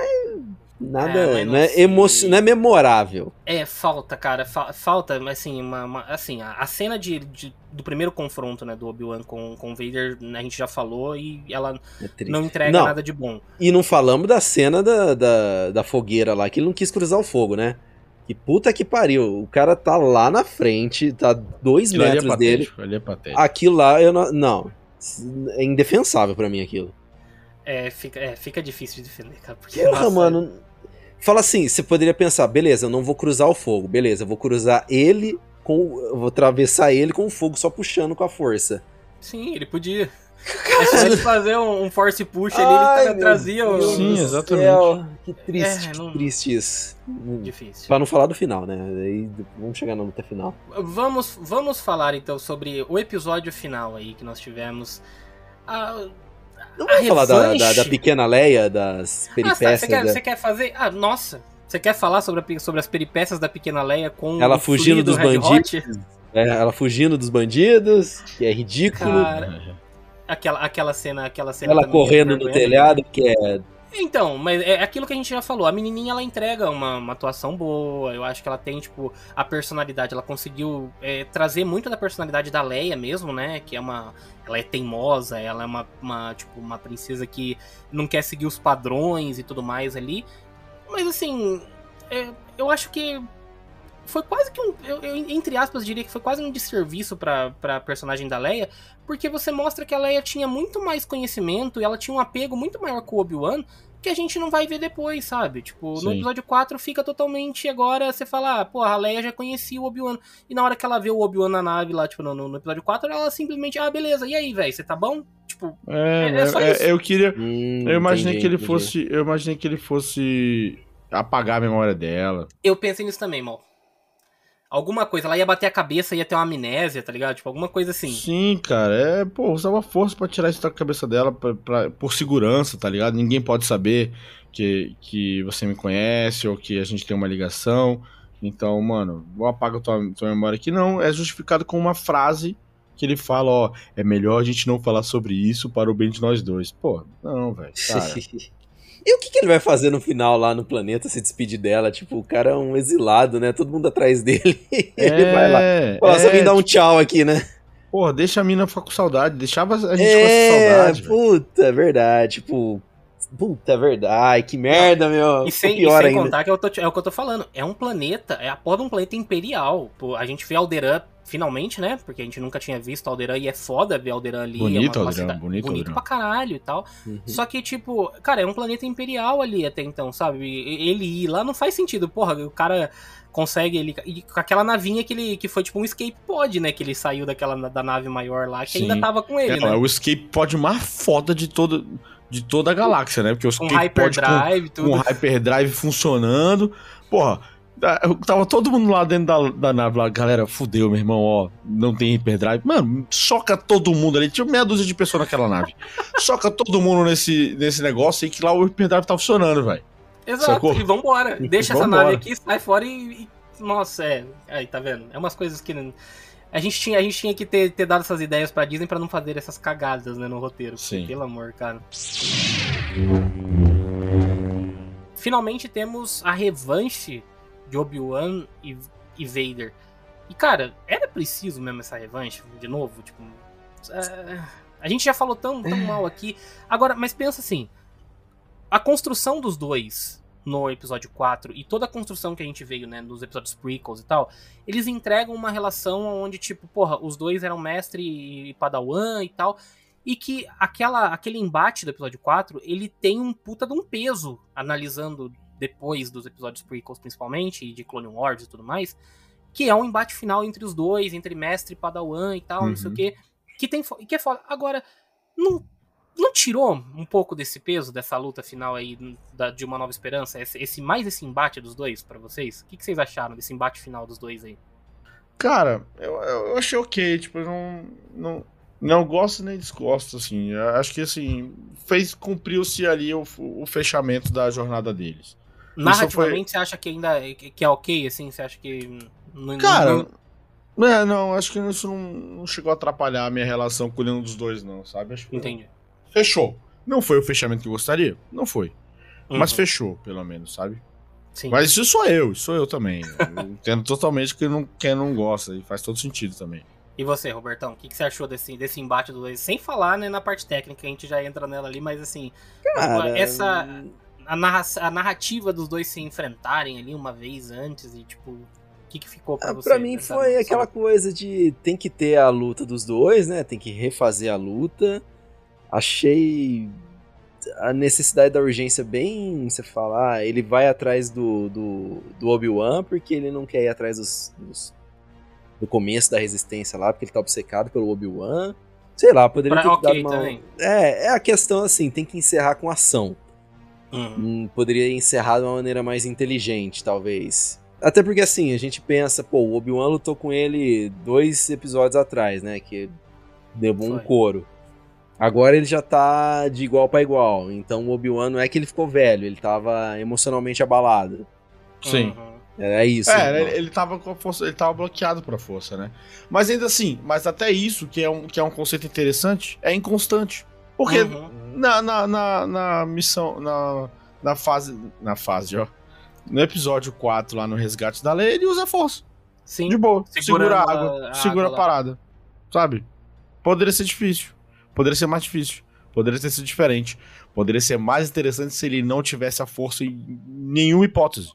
nada, é, não, é emocio... não é memorável. É, falta, cara, fa falta, assim, uma, uma assim, a, a cena de, de, do primeiro confronto, né, do Obi-Wan com, com o Vader, a gente já falou e ela é não entrega não. nada de bom. E não falamos da cena da, da, da fogueira lá, que ele não quis cruzar o fogo, né? Que puta que pariu. O cara tá lá na frente, tá dois Aquilo metros é dele. É Aquilo lá, eu não. Não é indefensável para mim aquilo. É fica, é, fica difícil de defender, cara. Porque, Porra, nossa, mano. Fala assim, você poderia pensar, beleza, eu não vou cruzar o fogo, beleza, eu vou cruzar ele com. Eu vou atravessar ele com o fogo só puxando com a força. Sim, ele podia. É só ele fazer um, force push ali, ele trazia o. Sim, exatamente. Que triste, é, não... que triste isso. Difícil. Pra não falar do final, né? Aí vamos chegar na luta final. Vamos, vamos falar então sobre o episódio final aí que nós tivemos. A, não vamos falar da, da, da, pequena Leia, das peripécias. Ah, você, quer, da... você quer fazer. Ah, nossa! Você quer falar sobre, a, sobre as peripécias da pequena Leia com ela fugindo dos bandidos? É, ela fugindo dos bandidos, que é ridículo. Cara, aquela, aquela cena, aquela cena. Ela correndo no telhado, que é então, mas é aquilo que a gente já falou. A menininha ela entrega uma, uma atuação boa. Eu acho que ela tem, tipo, a personalidade. Ela conseguiu é, trazer muito da personalidade da Leia mesmo, né? Que é uma. Ela é teimosa, ela é uma, uma, tipo, uma princesa que não quer seguir os padrões e tudo mais ali. Mas assim, é, eu acho que foi quase que um. Eu, eu, entre aspas, diria que foi quase um desserviço pra, pra personagem da Leia, porque você mostra que a Leia tinha muito mais conhecimento e ela tinha um apego muito maior com o Obi-Wan que a gente não vai ver depois, sabe? Tipo, Sim. no episódio 4 fica totalmente agora você fala, ah, porra, a Leia já conhecia o Obi-Wan. E na hora que ela vê o Obi-Wan na nave lá, tipo, no, no episódio 4, ela simplesmente, ah, beleza, e aí, velho, você tá bom? Tipo, é, é, é só é, isso. eu queria. Hum, eu imaginei entendi, que ele entendi. fosse. Eu imaginei que ele fosse apagar a memória dela. Eu pensei nisso também, mal. Alguma coisa, ela ia bater a cabeça, ia ter uma amnésia, tá ligado? Tipo, alguma coisa assim. Sim, cara, é, pô, usava força para tirar isso da cabeça dela pra, pra, por segurança, tá ligado? Ninguém pode saber que, que você me conhece ou que a gente tem uma ligação. Então, mano, vou apagar tua, tua memória aqui. Não, é justificado com uma frase que ele fala, ó, é melhor a gente não falar sobre isso para o bem de nós dois. Pô, não, velho, cara. E o que, que, ele vai fazer no final lá no planeta, se despedir dela? Tipo, o cara é um exilado, né? Todo mundo atrás dele. É, ele vai lá. Pô, é, só vem dar um tchau aqui, né? Porra, deixa a mina ficar com saudade. Deixava a gente é, com essa saudade. Puta, é verdade. Tipo, Puta, é verdade. Que merda, meu. E sem, pior e sem contar que eu tô, é o que eu tô falando. É um planeta, é a porra de um planeta imperial. Pô, a gente vê Alderan finalmente, né? Porque a gente nunca tinha visto Alderan e é foda ver Alderan ali. Bonito, é uma, Alderan, bonito, bonito pra caralho e tal. Uhum. Só que, tipo, cara, é um planeta imperial ali até então, sabe? Ele ir lá não faz sentido. Porra, o cara consegue ele e com aquela navinha que ele que foi tipo um escape pod, né, que ele saiu daquela da nave maior lá, que Sim. ainda tava com ele, é, né? É o escape pod mais foda de todo de toda a galáxia, né? Porque os um hyperdrive, com, tudo. um hyperdrive funcionando. Porra, tava todo mundo lá dentro da, da nave lá, galera, fudeu, meu irmão, ó, não tem hyperdrive. Mano, soca todo mundo ali, tinha meia dúzia de pessoas naquela nave. soca todo mundo nesse, nesse negócio e que lá o hyperdrive tá funcionando, velho. Exato, Sacou? e vambora. Deixa essa nave aqui, sai fora e, e. Nossa, é. Aí, tá vendo? É umas coisas que a gente tinha, a gente tinha que ter, ter dado essas ideias pra Disney para não fazer essas cagadas né, no roteiro. Sim. Pelo amor, cara. Finalmente temos a revanche de Obi-Wan e, e Vader. E, cara, era preciso mesmo essa revanche, de novo? Tipo. É, A gente já falou tão, tão mal aqui. Agora, mas pensa assim: a construção dos dois no episódio 4 e toda a construção que a gente veio, né, nos episódios prequels e tal, eles entregam uma relação onde, tipo, porra, os dois eram mestre e padawan e tal, e que aquela, aquele embate do episódio 4, ele tem um puta de um peso, analisando depois dos episódios prequels principalmente, e de Clone Wars e tudo mais, que é um embate final entre os dois, entre mestre e padawan e tal, uhum. não sei o uhum. quê, que tem que é foda. Agora, não não tirou um pouco desse peso dessa luta final aí da, de uma nova esperança? Esse, esse mais esse embate dos dois para vocês? O que, que, vocês acharam desse embate final dos dois aí? Cara, eu, eu achei ok, tipo, eu não, não, não gosto nem desgosto, assim. Eu acho que assim, fez cumpriu-se ali o, o fechamento da jornada deles. Narrativamente, foi... você acha que ainda é, que é ok, assim? Você acha que. Não, Cara, não... É, não, acho que isso não, não, chegou a atrapalhar a minha relação com nenhum dos dois, não, sabe? Acho que Entendi fechou. Não foi o fechamento que eu gostaria? Não foi. Uhum. Mas fechou, pelo menos, sabe? Sim. Mas isso sou eu, isso sou eu também. eu entendo totalmente que não, quem não gosta e faz todo sentido também. E você, Robertão, o que, que, você achou desse, desse embate dos dois? Sem falar né, na parte técnica, a gente já entra nela ali, mas assim, Cara... essa. A, narra a narrativa dos dois se enfrentarem ali uma vez antes e, tipo, o que, que ficou pra ah, você? Pra mim foi aquela coisa de tem que ter a luta dos dois, né? Tem que refazer a luta achei a necessidade da urgência bem. Você falar, ah, ele vai atrás do, do, do Obi-Wan porque ele não quer ir atrás dos, dos, do começo da resistência lá, porque ele tá obcecado pelo Obi-Wan. Sei lá, poderia pra, ter okay, dado uma. Também. É, é a questão assim, tem que encerrar com ação. Uhum. Hum, poderia encerrar de uma maneira mais inteligente, talvez. Até porque assim, a gente pensa, pô, o Obi-Wan lutou com ele dois episódios atrás, né? Que deu um couro. Agora ele já tá de igual para igual. Então o Obi-Wan não é que ele ficou velho, ele tava emocionalmente abalado. Sim. Uhum. É isso. É, ele, ele tava com a força, ele tava bloqueado pra força, né? Mas ainda assim, mas até isso, que é um, que é um conceito interessante, é inconstante. Porque uhum. na, na, na, na, missão, na, na fase. Na fase, ó. No episódio 4, lá no Resgate da Lei, ele usa a força. Sim. De boa. Segura a água, a segura água a parada. Sabe? Poderia ser difícil. Poderia ser mais difícil. Poderia ter sido diferente. Poderia ser mais interessante se ele não tivesse a força em nenhuma hipótese.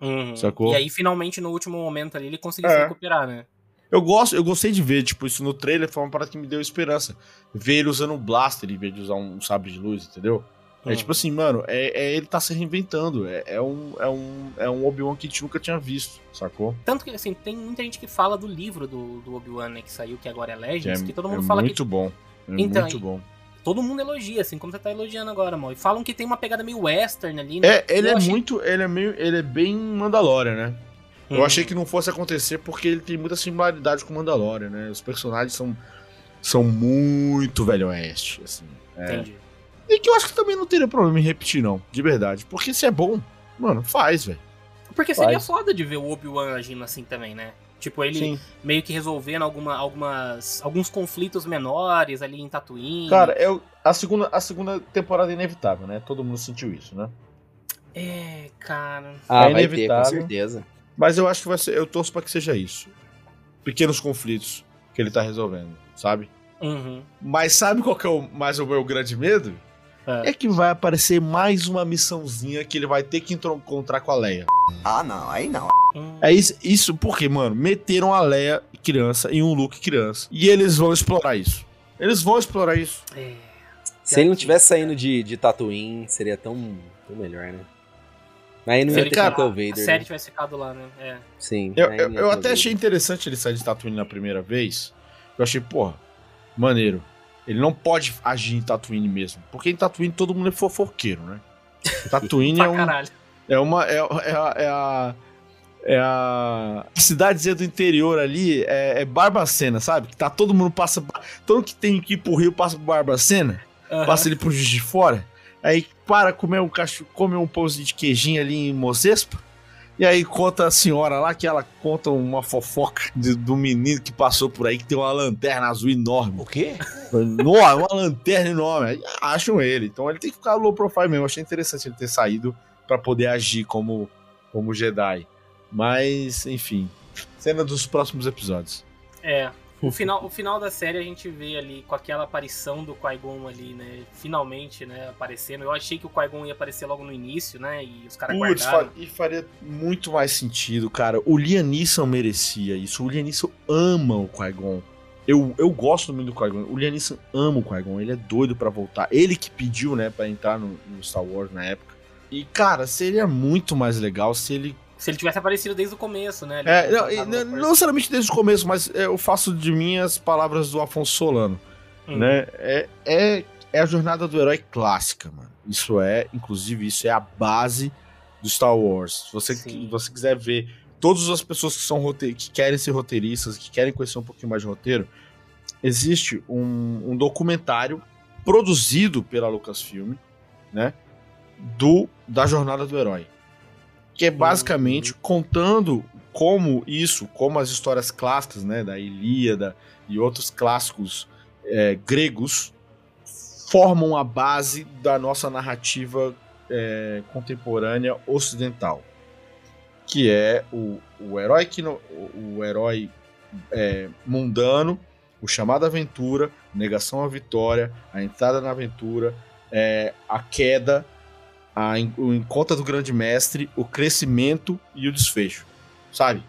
Uhum. Sacou? E aí, finalmente, no último momento ali, ele conseguiu é. se recuperar, né? Eu gosto, eu gostei de ver, tipo, isso no trailer foi uma parada que me deu esperança. Ver ele usando um blaster em vez de usar um sabre de luz, entendeu? É tipo assim, mano, é, é, ele tá se reinventando. É, é um, é um, é um Obi-Wan que a gente nunca tinha visto, sacou? Tanto que, assim, tem muita gente que fala do livro do, do Obi-Wan, né, que saiu, que agora é Legends, que, é, que todo mundo fala muito que. Muito bom. É então, muito bom. Todo mundo elogia, assim como você tá elogiando agora, mano. E falam que tem uma pegada meio western ali, né? É, ele Eu é achei... muito. Ele é meio. Ele é bem Mandalorian, né? Hum. Eu achei que não fosse acontecer porque ele tem muita similaridade com Mandalorian, né? Os personagens são, são muito velho oeste, assim. É. Entendi. E que eu acho que também não teria problema em repetir, não, de verdade. Porque se é bom, mano, faz, velho. Porque seria faz. foda de ver o Obi-Wan agindo assim também, né? Tipo, ele Sim. meio que resolvendo alguma, algumas, alguns conflitos menores ali em Tatooine. Cara, eu, a, segunda, a segunda temporada é inevitável, né? Todo mundo sentiu isso, né? É, cara. Ah, é inevitável. Ter, com certeza. Mas eu acho que vai ser. Eu torço pra que seja isso. Pequenos conflitos que ele tá resolvendo, sabe? Uhum. Mas sabe qual que é o, mais o meu grande medo? É. é. que vai aparecer mais uma missãozinha que ele vai ter que encontrar com a Leia. Ah, não, aí não. Hum. É isso, isso porque, mano, meteram a Leia criança em um Luke criança. E eles vão explorar isso. Eles vão explorar isso. É. Se ele não tivesse saindo de, de Tatooine, seria tão, tão melhor, né? Aí não ia ter cara, o Vader. A série né? tivesse ficado lá, né? É. Sim. Eu, eu, eu até achei interessante ele sair de Tatooine na primeira vez. Eu achei, porra, maneiro. Ele não pode agir em Tatooine mesmo. Porque em Tatooine todo mundo é fofoqueiro, né? Tatooine é um. É uma. É, é, a, é a. É a cidadezinha do interior ali, é, é Barbacena, sabe? Que tá todo mundo passa. Todo que tem que ir pro Rio passa pro Barbacena, uhum. passa ele pro Juiz de Fora. Aí para comer um cachorro, come um pãozinho de queijinho ali em Mozespa. E aí conta a senhora lá que ela conta uma fofoca de, do menino que passou por aí que tem uma lanterna azul enorme. O quê? Nossa, uma lanterna enorme. Aí acham ele. Então ele tem que ficar low profile mesmo. Eu achei interessante ele ter saído para poder agir como, como Jedi. Mas, enfim. Cena dos próximos episódios. É. o, final, o final da série a gente vê ali com aquela aparição do Qui-Gon ali, né? Finalmente, né? Aparecendo. Eu achei que o Qui-Gon ia aparecer logo no início, né? E os caras guardaram. E faria muito mais sentido, cara. O Liam Neeson merecia isso. O Liam Neeson ama o Qui-Gon. Eu, eu gosto muito do Qui-Gon. O Liam Neeson ama o Qui-Gon. Ele é doido para voltar. Ele que pediu, né, para entrar no, no Star Wars na época. E, cara, seria muito mais legal se ele se ele tivesse aparecido desde o começo, né? É, não, não, não necessariamente desde o começo, mas eu faço de mim as palavras do Afonso Solano. Hum. Né? É, é, é a jornada do herói clássica, mano. Isso é, inclusive, isso é a base do Star Wars. Se você, você quiser ver todas as pessoas que são que querem ser roteiristas, que querem conhecer um pouquinho mais de roteiro, existe um, um documentário produzido pela Lucasfilm, né? Do, da jornada do herói que é basicamente contando como isso, como as histórias clássicas, né, da Ilíada e outros clássicos é, gregos formam a base da nossa narrativa é, contemporânea ocidental, que é o, o herói que no, o, herói é, mundano, o chamado aventura, negação à vitória, a entrada na aventura, é, a queda a, o encontro do grande mestre, o crescimento e o desfecho, sabe?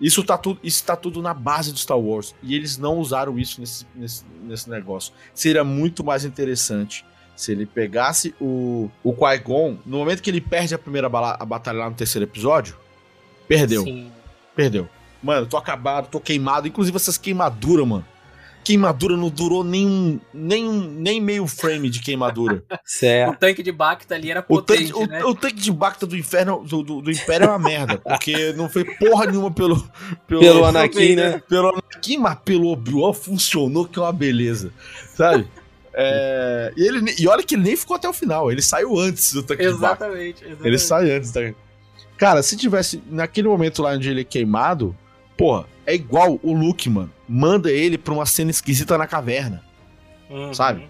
Isso tá, tudo, isso tá tudo na base do Star Wars. E eles não usaram isso nesse, nesse, nesse negócio. Seria muito mais interessante se ele pegasse o, o Qui-Gon, no momento que ele perde a primeira bala, a batalha lá no terceiro episódio, perdeu. Sim. Perdeu. Mano, tô acabado, tô queimado. Inclusive essas queimaduras, mano queimadura não durou nem, nem, nem meio frame de queimadura. certo. O tanque de Bacta ali era potente, o tanque, né? o, o, tanque de Bacta do inferno do, do, do, Império é uma merda, porque não foi porra nenhuma pelo... Pelo, pelo Anakin, né? Pelo Anakin, mas pelo Obi-Wan funcionou que é uma beleza, sabe? É, e, ele, e olha que ele nem ficou até o final, ele saiu antes do tanque exatamente, de Bacta. Exatamente, Ele sai antes. Tá? Cara, se tivesse naquele momento lá onde ele é queimado, porra, é igual o Luke, mano. Manda ele pra uma cena esquisita na caverna. Uhum. Sabe?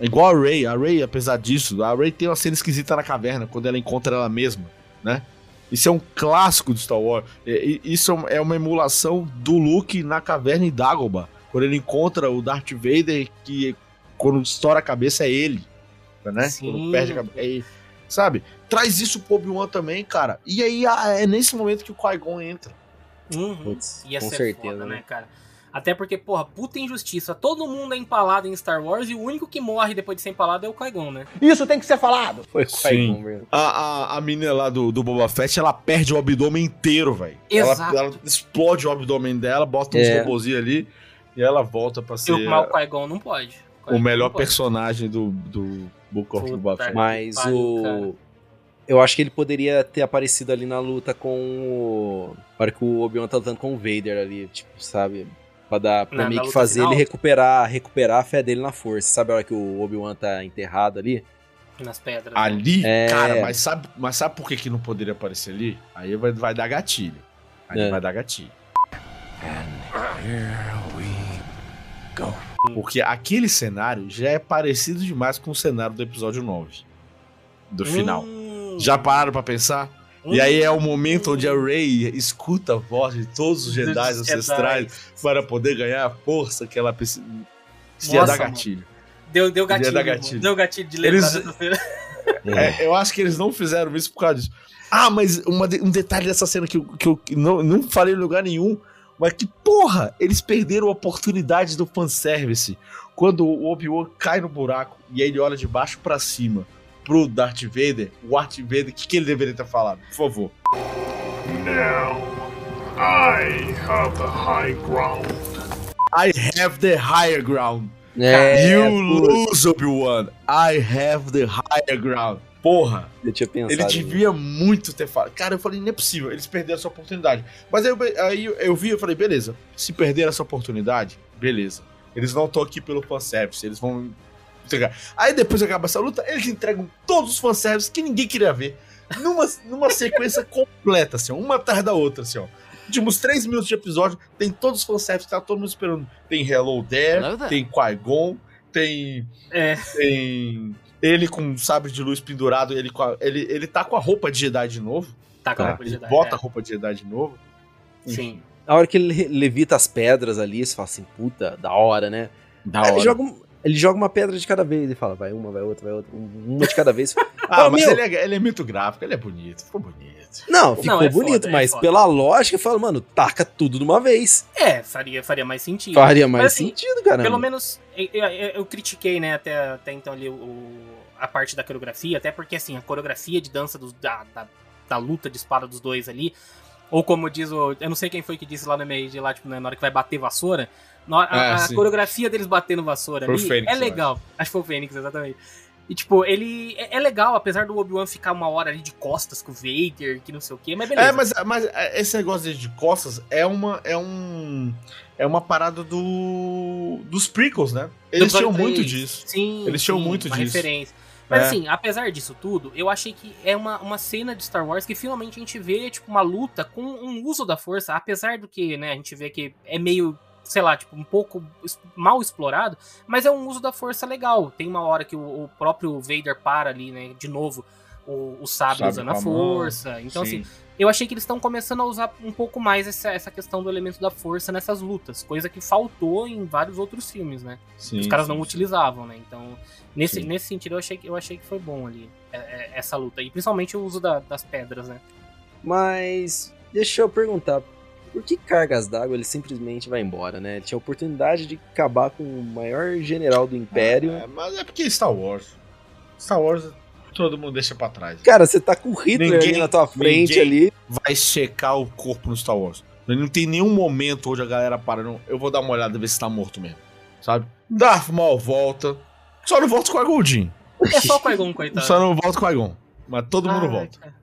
É igual a Ray. A Ray, apesar disso, a Ray tem uma cena esquisita na caverna quando ela encontra ela mesma, né? Isso é um clássico do Star Wars. Isso é uma emulação do Luke na caverna em Dagobah. Quando ele encontra o Darth Vader, que quando estoura a cabeça é ele. Né? Sim. Quando perde a cabeça. É ele. Sabe? Traz isso pro Obi-Wan também, cara. E aí é nesse momento que o Qui-Gon entra. Uhum. Puts, Ia com ser certeza, foda, né, cara? Até porque, porra, puta injustiça. Todo mundo é empalado em Star Wars e o único que morre depois de ser empalado é o Qui-Gon, né? Isso tem que ser falado. Foi o Qui-Gon mesmo. A, a, a menina lá do, do Boba Fett, ela perde o abdômen inteiro, velho. Exato. Ela, ela, explode o abdômen dela, bota uns é. robôzinhos ali e ela volta pra ser... E o Qui-Gon não pode. O, o melhor personagem do, do Book of Boba Fett. Mas o eu acho que ele poderia ter aparecido ali na luta com o. Para que o Obi-Wan tá lutando com o Vader ali, tipo, sabe? Pra, dar, pra meio que fazer final? ele recuperar, recuperar a fé dele na força. Sabe a hora que o Obi-Wan tá enterrado ali? Nas pedras. Né? Ali? Né? É... Cara, mas sabe, mas sabe por que, que não poderia aparecer ali? Aí vai, vai dar gatilho. Aí é. vai dar gatilho. And here we go. Porque aquele cenário já é parecido demais com o cenário do episódio 9. Do final. Hum. Já pararam pra pensar? E aí é o momento onde a Rey escuta a voz de todos os Jedi ancestrais para poder ganhar a força que ela precisa. Ia dar gatilho. Deu, deu gatilho. Dar gatilho. Deu gatilho de lembrar eles... É, eu acho que eles não fizeram isso por causa disso. Ah, mas uma, um detalhe dessa cena que eu, que eu não, não falei em lugar nenhum, mas que porra, eles perderam a oportunidade do fanservice. Quando o Obi-Wan cai no buraco e aí ele olha de baixo para cima pro Darth Vader, o Darth Vader, o que, que ele deveria ter falado? Por favor. Now, I have the high ground. I have the higher ground. É, you lose, Obi-Wan. I have the higher ground. Porra, eu tinha pensado, ele devia né? muito ter falado. Cara, eu falei, não é possível, eles perderam essa oportunidade. Mas aí eu, aí eu vi, eu falei, beleza, se perder essa oportunidade, beleza. Eles não estão aqui pelo fanservice, eles vão. Aí depois que acaba essa luta, eles entregam todos os fanservices que ninguém queria ver. Numa, numa sequência completa, assim, ó, uma atrás da outra, assim, ó. Últimos três minutos de episódio, tem todos os fanservices que tá todo mundo esperando. Tem Hello There, Hello there. tem Qui-Gon, tem. É. Tem. Ele com um sabre de luz pendurado, ele, a, ele, ele tá com a roupa de Jedi de novo. Tá com a tá. roupa de Jedi. Bota é. a roupa de Jedi de novo. Sim. a hora que ele levita as pedras ali, você fala assim, puta, da hora, né? Da Aí hora. Ele joga, um- ele joga uma pedra de cada vez e fala, vai uma, vai outra, vai outra, uma de cada vez. Ah, Fala, mas meu, ele é, ele é muito gráfico, ele é bonito, ficou bonito. Não, ficou é bonito, foda, é mas foda. pela lógica, fala, mano, taca tudo de uma vez. É, faria, faria mais sentido. Faria mais Mas, assim, sentido, caramba. Pelo menos eu, eu- eu critiquei, né, até, até então ali o, a parte da coreografia, até porque assim, a coreografia de dança dos- da, da, da luta de espada dos dois ali, ou como diz o. Eu não sei quem foi que disse lá no e-mail de lá, tipo, né, na hora que vai bater vassoura. na a, É, a coreografia deles batendo vassoura ali Fênix, é legal. Acho que foi o Fênix, exatamente. E, tipo, ele é, é legal, apesar do Obi-Wan ficar uma hora ali de costas com o Vader, que não sei o quê, mas beleza. É, mas, mas esse negócio de- costas é uma é um é uma parada do dos prequels, né? Eles Do tinham muito disso. Sim, Eles tinham sim, muito uma disso. referência. Mas É. assim, apesar disso tudo, eu achei que é uma, uma cena de Star Wars que finalmente a gente vê, tipo, uma luta com um uso da força, apesar do que, né, a gente vê que é meio, sei lá, tipo, um pouco mal explorado, mas é um uso da força legal. Tem uma hora que o, o próprio Vader para ali, né, de novo, o, o sabre usando a mão. força. Então, assim, eu achei que eles estão começando a usar um pouco mais essa, essa questão do elemento da força nessas lutas, coisa que faltou em vários outros filmes, né? sim, os caras sim, não sim. utilizavam, né? Então, nesse, Sim. nesse sentido, eu achei, que- eu achei que foi bom ali, é, é, essa luta. E principalmente o uso da- das pedras, né? Mas deixa eu perguntar, por que cargas d'água ele simplesmente vai embora, né? Ele tinha a oportunidade de acabar com o maior general do Império. É, mas é porque Star Wars. Star Wars todo mundo deixa pra trás. Cara, você tá com o Hitler Ninguém- ali na tua frente ali. Vai checar o corpo no Star Wars. Não tem nenhum momento onde a galera para, não. Eu vou dar uma olhada ver se tá morto mesmo. Sabe? Darth Maul volta. Só não volta com a Goldin. É só o Qui-Gon, coitado. Só não volta com a Gon. Mas todo mundo Ai, volta. cara.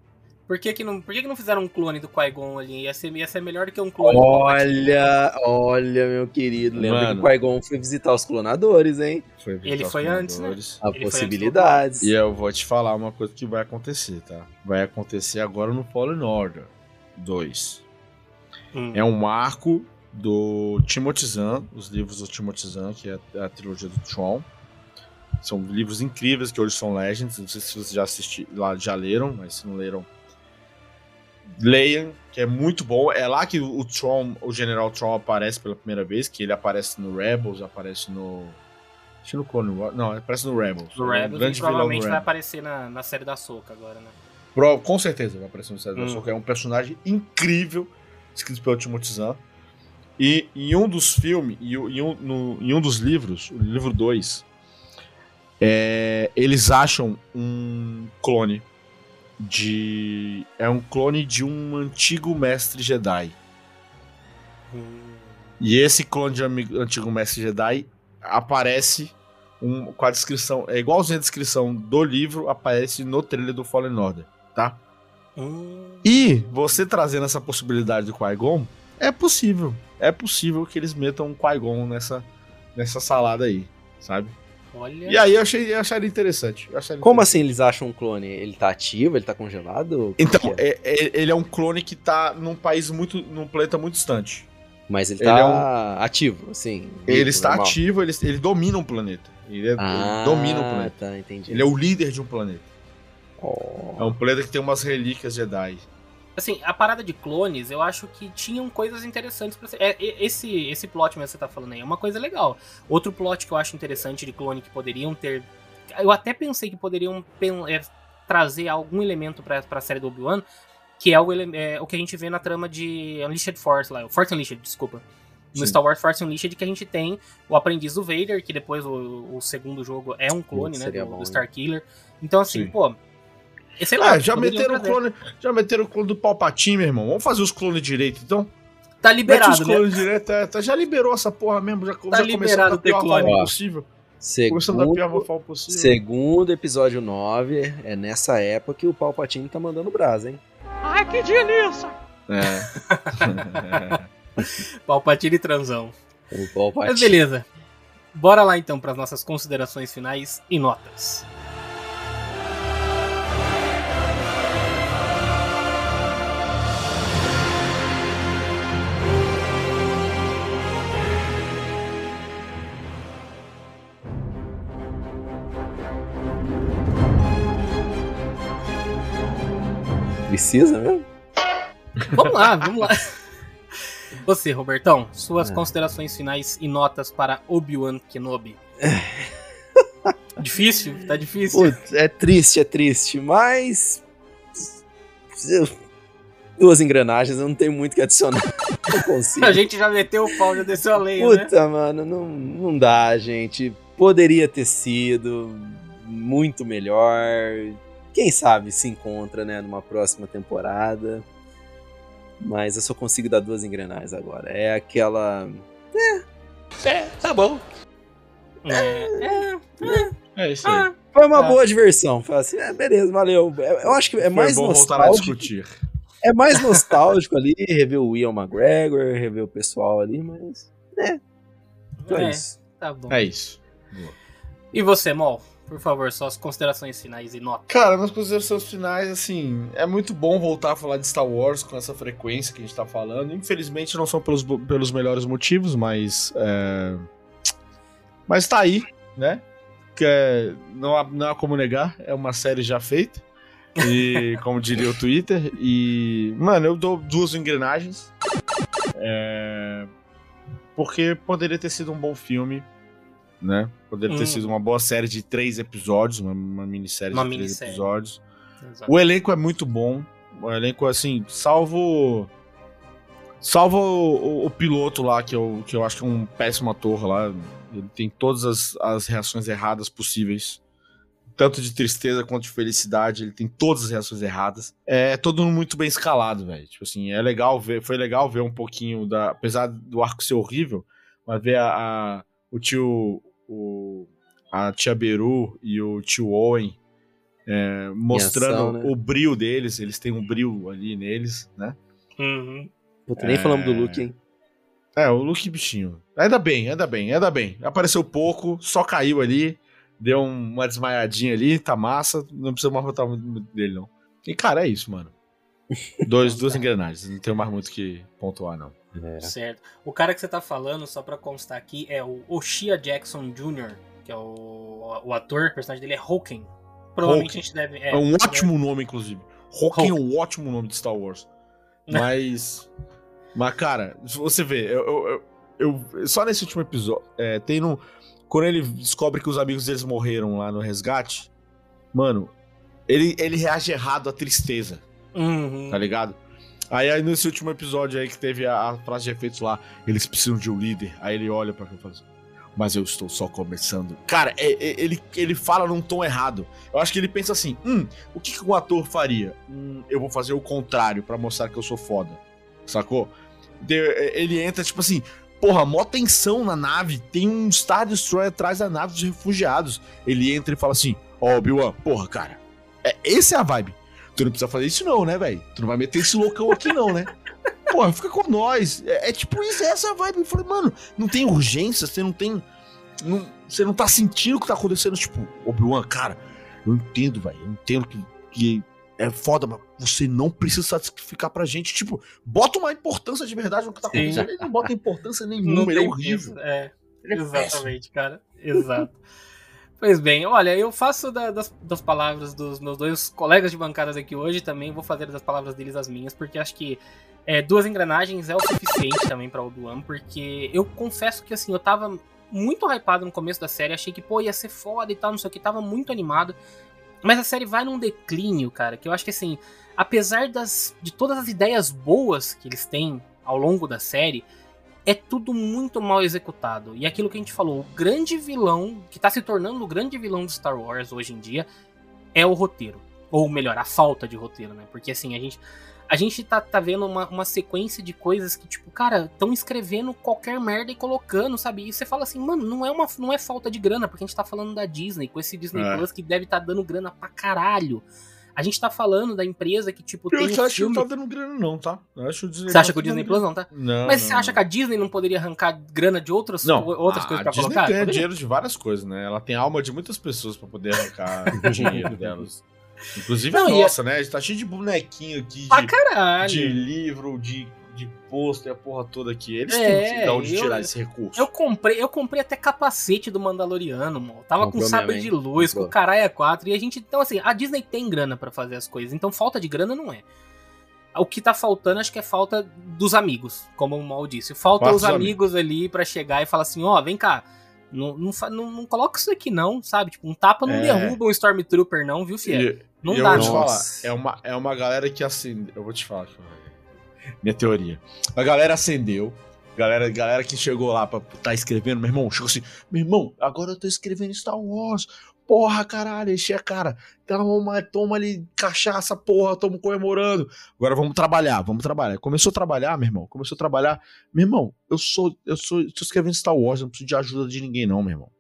Por que, que, não, por que, que não fizeram um clone do Qui-Gon ali? Ia ser, ia ser melhor do que um clone do Palpatine. Olha, olha, meu querido. Lembra Mano. que o Qui-Gon foi visitar os clonadores, hein? Foi Ele foi antes, né? Há Ele do possibilidades. E eu vou te falar uma coisa que vai acontecer, tá? Vai acontecer agora no Fallen Order 2. Hum. É um marco do Timothy Zahn, os livros do Timothy Zahn, que é a trilogia do Tron. São livros incríveis que hoje são Legends. Não sei se vocês já assistiram, já leram, mas se não leram, leiam, que é muito bom. É lá que o Tron, o General Tron aparece pela primeira vez, que ele aparece no Rebels, aparece no Acho que no Clone Wars. Não, aparece no Rebels. Do Ele é um Rebels, grande e provavelmente vai Rebels. aparecer na, na série da Soca agora, né? Pro- com certeza vai aparecer no Série da Hum. Soca. É um personagem incrível, escrito pelo Timothy Zahn. E em um dos filmes, e em um, no- em um dos livros, o livro 2, eles acham um clone de. É um clone de um antigo mestre Jedi. E esse clone de antigo mestre Jedi aparece um, com a descrição. É igualzinho a descrição do livro, aparece no trailer do Fallen Order, tá? Hum. E você trazendo essa possibilidade do Qui-Gon, é possível. É possível que eles metam um Qui-Gon nessa, nessa salada aí, sabe? Olha. E aí eu achei, eu acharia interessante. eu acharia Como interessante. assim eles acham um clone? Ele tá ativo? Ele tá congelado? Então, é? é- é- ele é um clone que tá num país muito. num planeta muito distante. Mas ele ele tá é um- ativo, assim. Ele está normal. ativo, ele, ele domina um planeta. Ele, é- ele Ah, domina um planeta. tá, entendi. Ele é o líder de um planeta. Oh. É um planeta que tem umas relíquias Jedi. Assim, a parada de clones, eu acho que tinham coisas interessantes pra ser. É, esse, esse plot mesmo que você tá falando aí é uma coisa legal. Outro plot que eu acho interessante de clone que poderiam ter. Eu até pensei que poderiam é, trazer algum elemento pra, pra série do Obi-Wan, que é o, é o que a gente vê na trama de Unleashed Force lá, o Force Unleashed, desculpa. No Sim. Star Wars Force Unleashed que a gente tem o aprendiz do Vader, que depois o, o segundo jogo é um clone, Putz, né, do, bom, do né? Starkiller. Então assim, Sim. pô, é, sei lá, Ah, já meteram, o clone, já meteram o clone do Palpatine, meu irmão. Vamos fazer os clones direito, então? Tá Mete liberado, os né? clones direto. é, tá- já liberou essa porra mesmo. Já, já começou liberado ter clone. possível. Segundo, pior possível. segundo episódio 9, é nessa época que o Palpatine tá mandando brasa, hein? É. Palpatine e transão. O Mas Palpatine. beleza. Bora lá então para as nossas considerações finais e notas. Precisa mesmo? Vamos lá, vamos lá. Você, Robertão, suas é. considerações finais e notas para Obi-Wan Kenobi. difícil? Tá difícil? Putz, é triste, é triste, mas. Duas engrenagens, eu não tenho muito que adicionar. Não consigo. A gente já meteu o pau, já desceu a lenha, né? Puta, né? mano, não, não dá, gente. Poderia ter sido muito melhor. Quem sabe se encontra, né, numa próxima temporada. Mas eu só consigo dar duas engrenagens agora. É aquela. É. É, tá bom. É, é, é, é isso aí. Ah, foi uma ah. boa diversão. Foi assim, é, beleza, valeu. Eu acho que é Foi mais bom nostálgico. voltar a discutir. É mais nostálgico ali, rever o Ian McGregor, rever o pessoal ali, mas. É. Então é, é isso. Tá bom. É isso. E você, Mol? Por favor, suas considerações finais e notas. Cara, minhas considerações finais, assim, é muito bom voltar a falar de Star Wars com essa frequência que a gente tá falando. Infelizmente não são pelos, pelos melhores motivos, mas. É... Mas tá aí, né? Que é... não, há, não há como negar, é uma série já feita. E como diria o Twitter. E. Mano, eu dou duas engrenagens. É... Porque poderia ter sido um bom filme né? Poderia hum. ter sido uma boa série de três episódios, uma, uma minissérie uma de três minissérie. episódios. Exato. O elenco é muito bom. O elenco, assim, salvo. Salvo o, o, o, piloto lá, que eu, que eu acho que é um péssimo ator lá. Ele tem todas as, as reações erradas possíveis. Tanto de tristeza quanto de felicidade. Ele tem todas as reações erradas. É todo mundo muito bem escalado, velho. Tipo assim, é legal ver. Foi legal ver um pouquinho da. Apesar do arco ser horrível, mas ver a, a o tio o, a tia Beru e o tio Owen é, mostrando ação, né? o brilho deles, eles têm um brilho ali neles, né? Uhum. Puta, nem é... falamos do Luke, hein? É, o Luke bichinho. Ainda bem, ainda bem, ainda bem. Apareceu pouco, só caiu ali, deu uma desmaiadinha ali, tá massa, não precisa mais botar muito dele, não. E, cara, é isso, mano. Dois, duas engrenagens, não tenho mais muito que pontuar, não. É. Certo. O cara que você tá falando, só pra constar aqui, é o Oshia Jackson Jr., que é o, o ator, o personagem dele é Hawking. Provavelmente a gente deve. É, é um ótimo deve... nome, inclusive. Hawking é um ótimo nome de Star Wars. Mas. mas, cara, você vê, eu, eu, eu, só nesse último episódio. É, tem no. Quando ele descobre que os amigos deles morreram lá no resgate, mano, ele, ele reage errado à tristeza. Uhum. Tá ligado? Aí, aí, nesse último episódio aí que teve a, a, frase de efeitos lá, eles precisam de um líder. Aí ele olha pra mim e fala assim, mas eu estou só começando. Cara, é, é, ele, ele fala num tom errado. Eu acho que ele pensa assim, hum, o que, que um ator faria? Hum, eu vou fazer o contrário para mostrar que eu sou foda. Sacou? É, ele entra, tipo assim, porra, mó tensão na nave, tem um Star Destroyer atrás da nave dos refugiados. Ele entra e fala assim, ó, oh, Obi-Wan, porra, cara, é, essa é a vibe. Tu não precisa fazer isso, não, né, velho? Tu não vai meter esse loucão aqui, não, né? Porra, fica com nós. É, é tipo isso, é essa vibe. Eu falei, mano, não tem urgência, você não tem. Não, você não tá sentindo o que tá acontecendo. Tipo, Obi-Wan, cara, eu entendo, velho. Eu entendo que, que é foda, mas você não precisa sacrificar pra gente. Tipo, bota uma importância de verdade no que tá acontecendo. Ele não bota importância nenhuma, não ele é horrível. É, é exatamente, cara. Exato. Pois bem, olha, eu faço da, das, das palavras dos meus dois colegas de bancadas aqui hoje também, vou fazer das palavras deles as minhas, porque acho que é, duas engrenagens é o suficiente também pra Obi-Wan, porque eu confesso que assim, eu tava muito hypado no começo da série, achei que, pô, ia ser foda e tal, não sei o que, tava muito animado. Mas a série vai num declínio, cara, que eu acho que assim, apesar das, de todas as ideias boas que eles têm ao longo da série, é tudo muito mal executado. E aquilo que a gente falou, o grande vilão, que tá se tornando o grande vilão de Star Wars hoje em dia, é o roteiro. Ou melhor, a falta de roteiro, né? Porque assim, a gente. A gente tá, tá vendo uma, uma sequência de coisas que, tipo, cara, estão escrevendo qualquer merda e colocando, sabe? E você fala assim, mano, não é, uma, não é falta de grana, porque a gente tá falando da Disney, com esse Disney é. Plus que deve estar tá dando grana pra caralho. A gente tá falando da empresa que, tipo, eu tem. Eu acho filme... que não tá dando grana, não, tá? Eu acho o você acha que o Disney Plus não tá? Não. Mas não, você acha que a Disney não poderia arrancar grana de outras, não, outras a, coisas pra a Disney colocar? Disney ganha dinheiro de várias coisas, né? Ela tem alma de muitas pessoas pra poder arrancar dinheiro delas. Inclusive não, a nossa, a... né? A gente tá cheio de bonequinho aqui. Pra de, caralho. De livro, de de pôster, a porra toda aqui. Eles é, têm de onde eu, tirar esse recurso. Eu comprei, eu comprei até capacete do Mandaloriano, mano. Tava Comprou com sabre de luz, Comprou. com caralho 4 e a gente, então assim, a Disney tem grana para fazer as coisas, então falta de grana não é. O que tá faltando, acho que é falta dos amigos, como o Mal disse. Falta os amigos, amigos ali para chegar e falar assim: ó, oh, vem cá, não, não, não, não, coloca isso aqui, não, sabe? Tipo, um tapa não é... derruba um Stormtrooper, não, viu, Fiel? Não dá, não. Falar, é uma, é uma galera que assim. Eu vou te falar, minha teoria. A galera acendeu. Galera, galera que chegou lá pra tá escrevendo, meu irmão, chegou assim, meu irmão, agora eu tô escrevendo Star Wars. Porra, caralho, enchi a cara. Toma, toma ali cachaça, porra, tamo comemorando. Agora vamos trabalhar, vamos trabalhar. Começou a trabalhar, meu irmão. Começou a trabalhar. Meu irmão, eu sou, eu sou, tô escrevendo Star Wars, não preciso de ajuda de ninguém, não, meu irmão.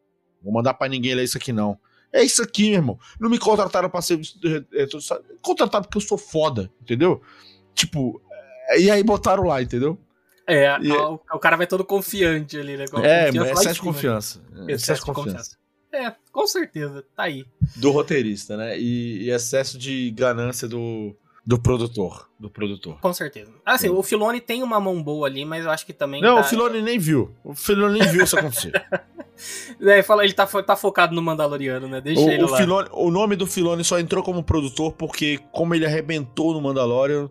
Vou mandar pra ninguém ler isso aqui, não. É isso aqui, meu irmão. Não me contrataram pra ser. É, contrataram porque eu sou foda, entendeu? Tipo, e aí botaram lá, entendeu? É, e... o, o, cara vai todo confiante ali, né? Com é, excesso de confiança. Excesso de confiança. É, com certeza, tá aí. Do roteirista, né? E, e excesso de ganância do, do produtor. Do produtor. Com certeza. Assim, o Filone tem uma mão boa ali, mas eu acho que também. Não, tá... o Filone nem viu. O Filone nem viu isso acontecer. é, fala, ele tá, tá focado no Mandaloriano, né? Deixa o, ele o lá. Filone, o nome do Filone só entrou como produtor porque, como ele arrebentou no Mandalorian,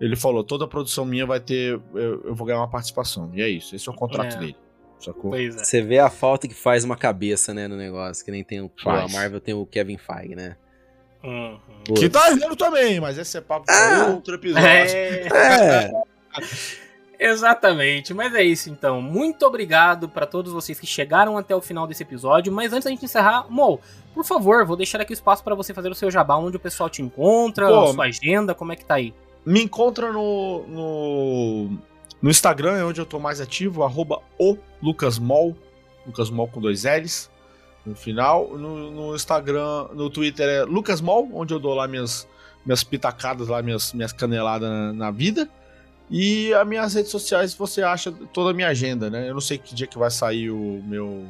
ele falou: toda a produção minha vai ter. Eu, eu vou ganhar uma participação. E é isso. Esse é o contrato é. dele. Sacou? É. Você vê a falta que faz uma cabeça, né, no negócio. Que nem tem o. A Marvel tem o Kevin Feige, né? Uhum. Que tá vendo também, mas esse é papo ah, pra outro episódio. É. é. Exatamente, mas é isso então. Muito obrigado para todos vocês que chegaram até o final desse episódio. Mas antes da gente encerrar, Mo, por favor, vou deixar aqui o espaço para você fazer o seu jabá, onde o pessoal te encontra, Pô, a sua agenda, como é que tá aí? Me encontra no, no no Instagram é onde eu tô mais ativo, arroba o LucasMol, LucasMol com dois L's no final. No, no, Instagram, no Twitter é LucasMol, onde eu dou lá minhas, minhas pitacadas, lá, minhas, minhas caneladas na, na, vida. E as minhas redes sociais você acha toda a minha agenda, né? Eu não sei que dia que vai sair o meu.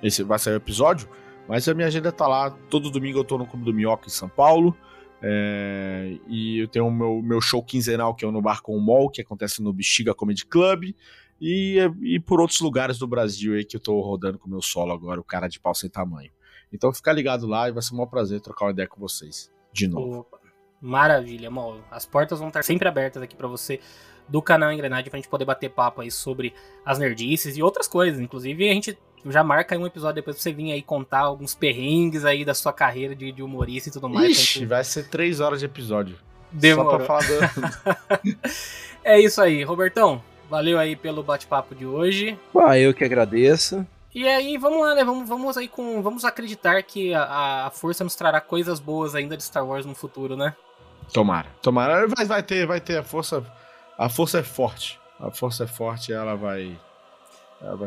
Esse vai sair o episódio, mas a minha agenda tá lá. Todo domingo eu tô no Clube do Minhoca em São Paulo. É, e eu tenho o meu, meu show quinzenal que é no Bar com o Mall, que acontece no Bexiga Comedy Club. E, e por outros lugares do Brasil aí que eu tô rodando com o meu solo agora, o cara de pau sem tamanho. Então fica ligado lá e vai ser um prazer trocar uma ideia com vocês. De novo. Opa, maravilha, Mal. As portas vão estar sempre abertas aqui para você do canal Engrenagem pra gente poder bater papo aí sobre as nerdices e outras coisas. Inclusive, a gente já marca aí um episódio depois pra você vir aí contar alguns perrengues aí da sua carreira de, de humorista e tudo mais. Ixi, gente... vai ser três horas de episódio. Demorou. Só pra falar do... é isso aí, Robertão. Valeu aí pelo bate-papo de hoje. Ah, eu que agradeço. E aí, vamos lá, né? Vamos, vamos aí com. Vamos acreditar que a, a força nos trará coisas boas ainda de Star Wars no futuro, né? Tomara. Tomara. Vai, vai ter, vai ter. A força. A força é forte. A força é forte, ela vai.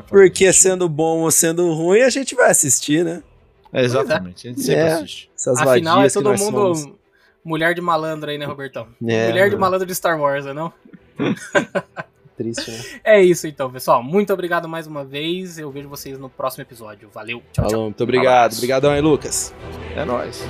Porque sendo bom ou sendo ruim, a gente vai assistir, né? É, exatamente, a gente sempre é, assiste. Essas Afinal, é todo mundo somos... mulher de malandro aí, né, Robertão? É, mulher de malandro de Star Wars, não? Triste, né? É isso então, pessoal. Muito obrigado mais uma vez. Eu vejo vocês no próximo episódio. Valeu. Tchau, Falou, tchau. Muito obrigado. Obrigadão aí, Lucas. É nóis.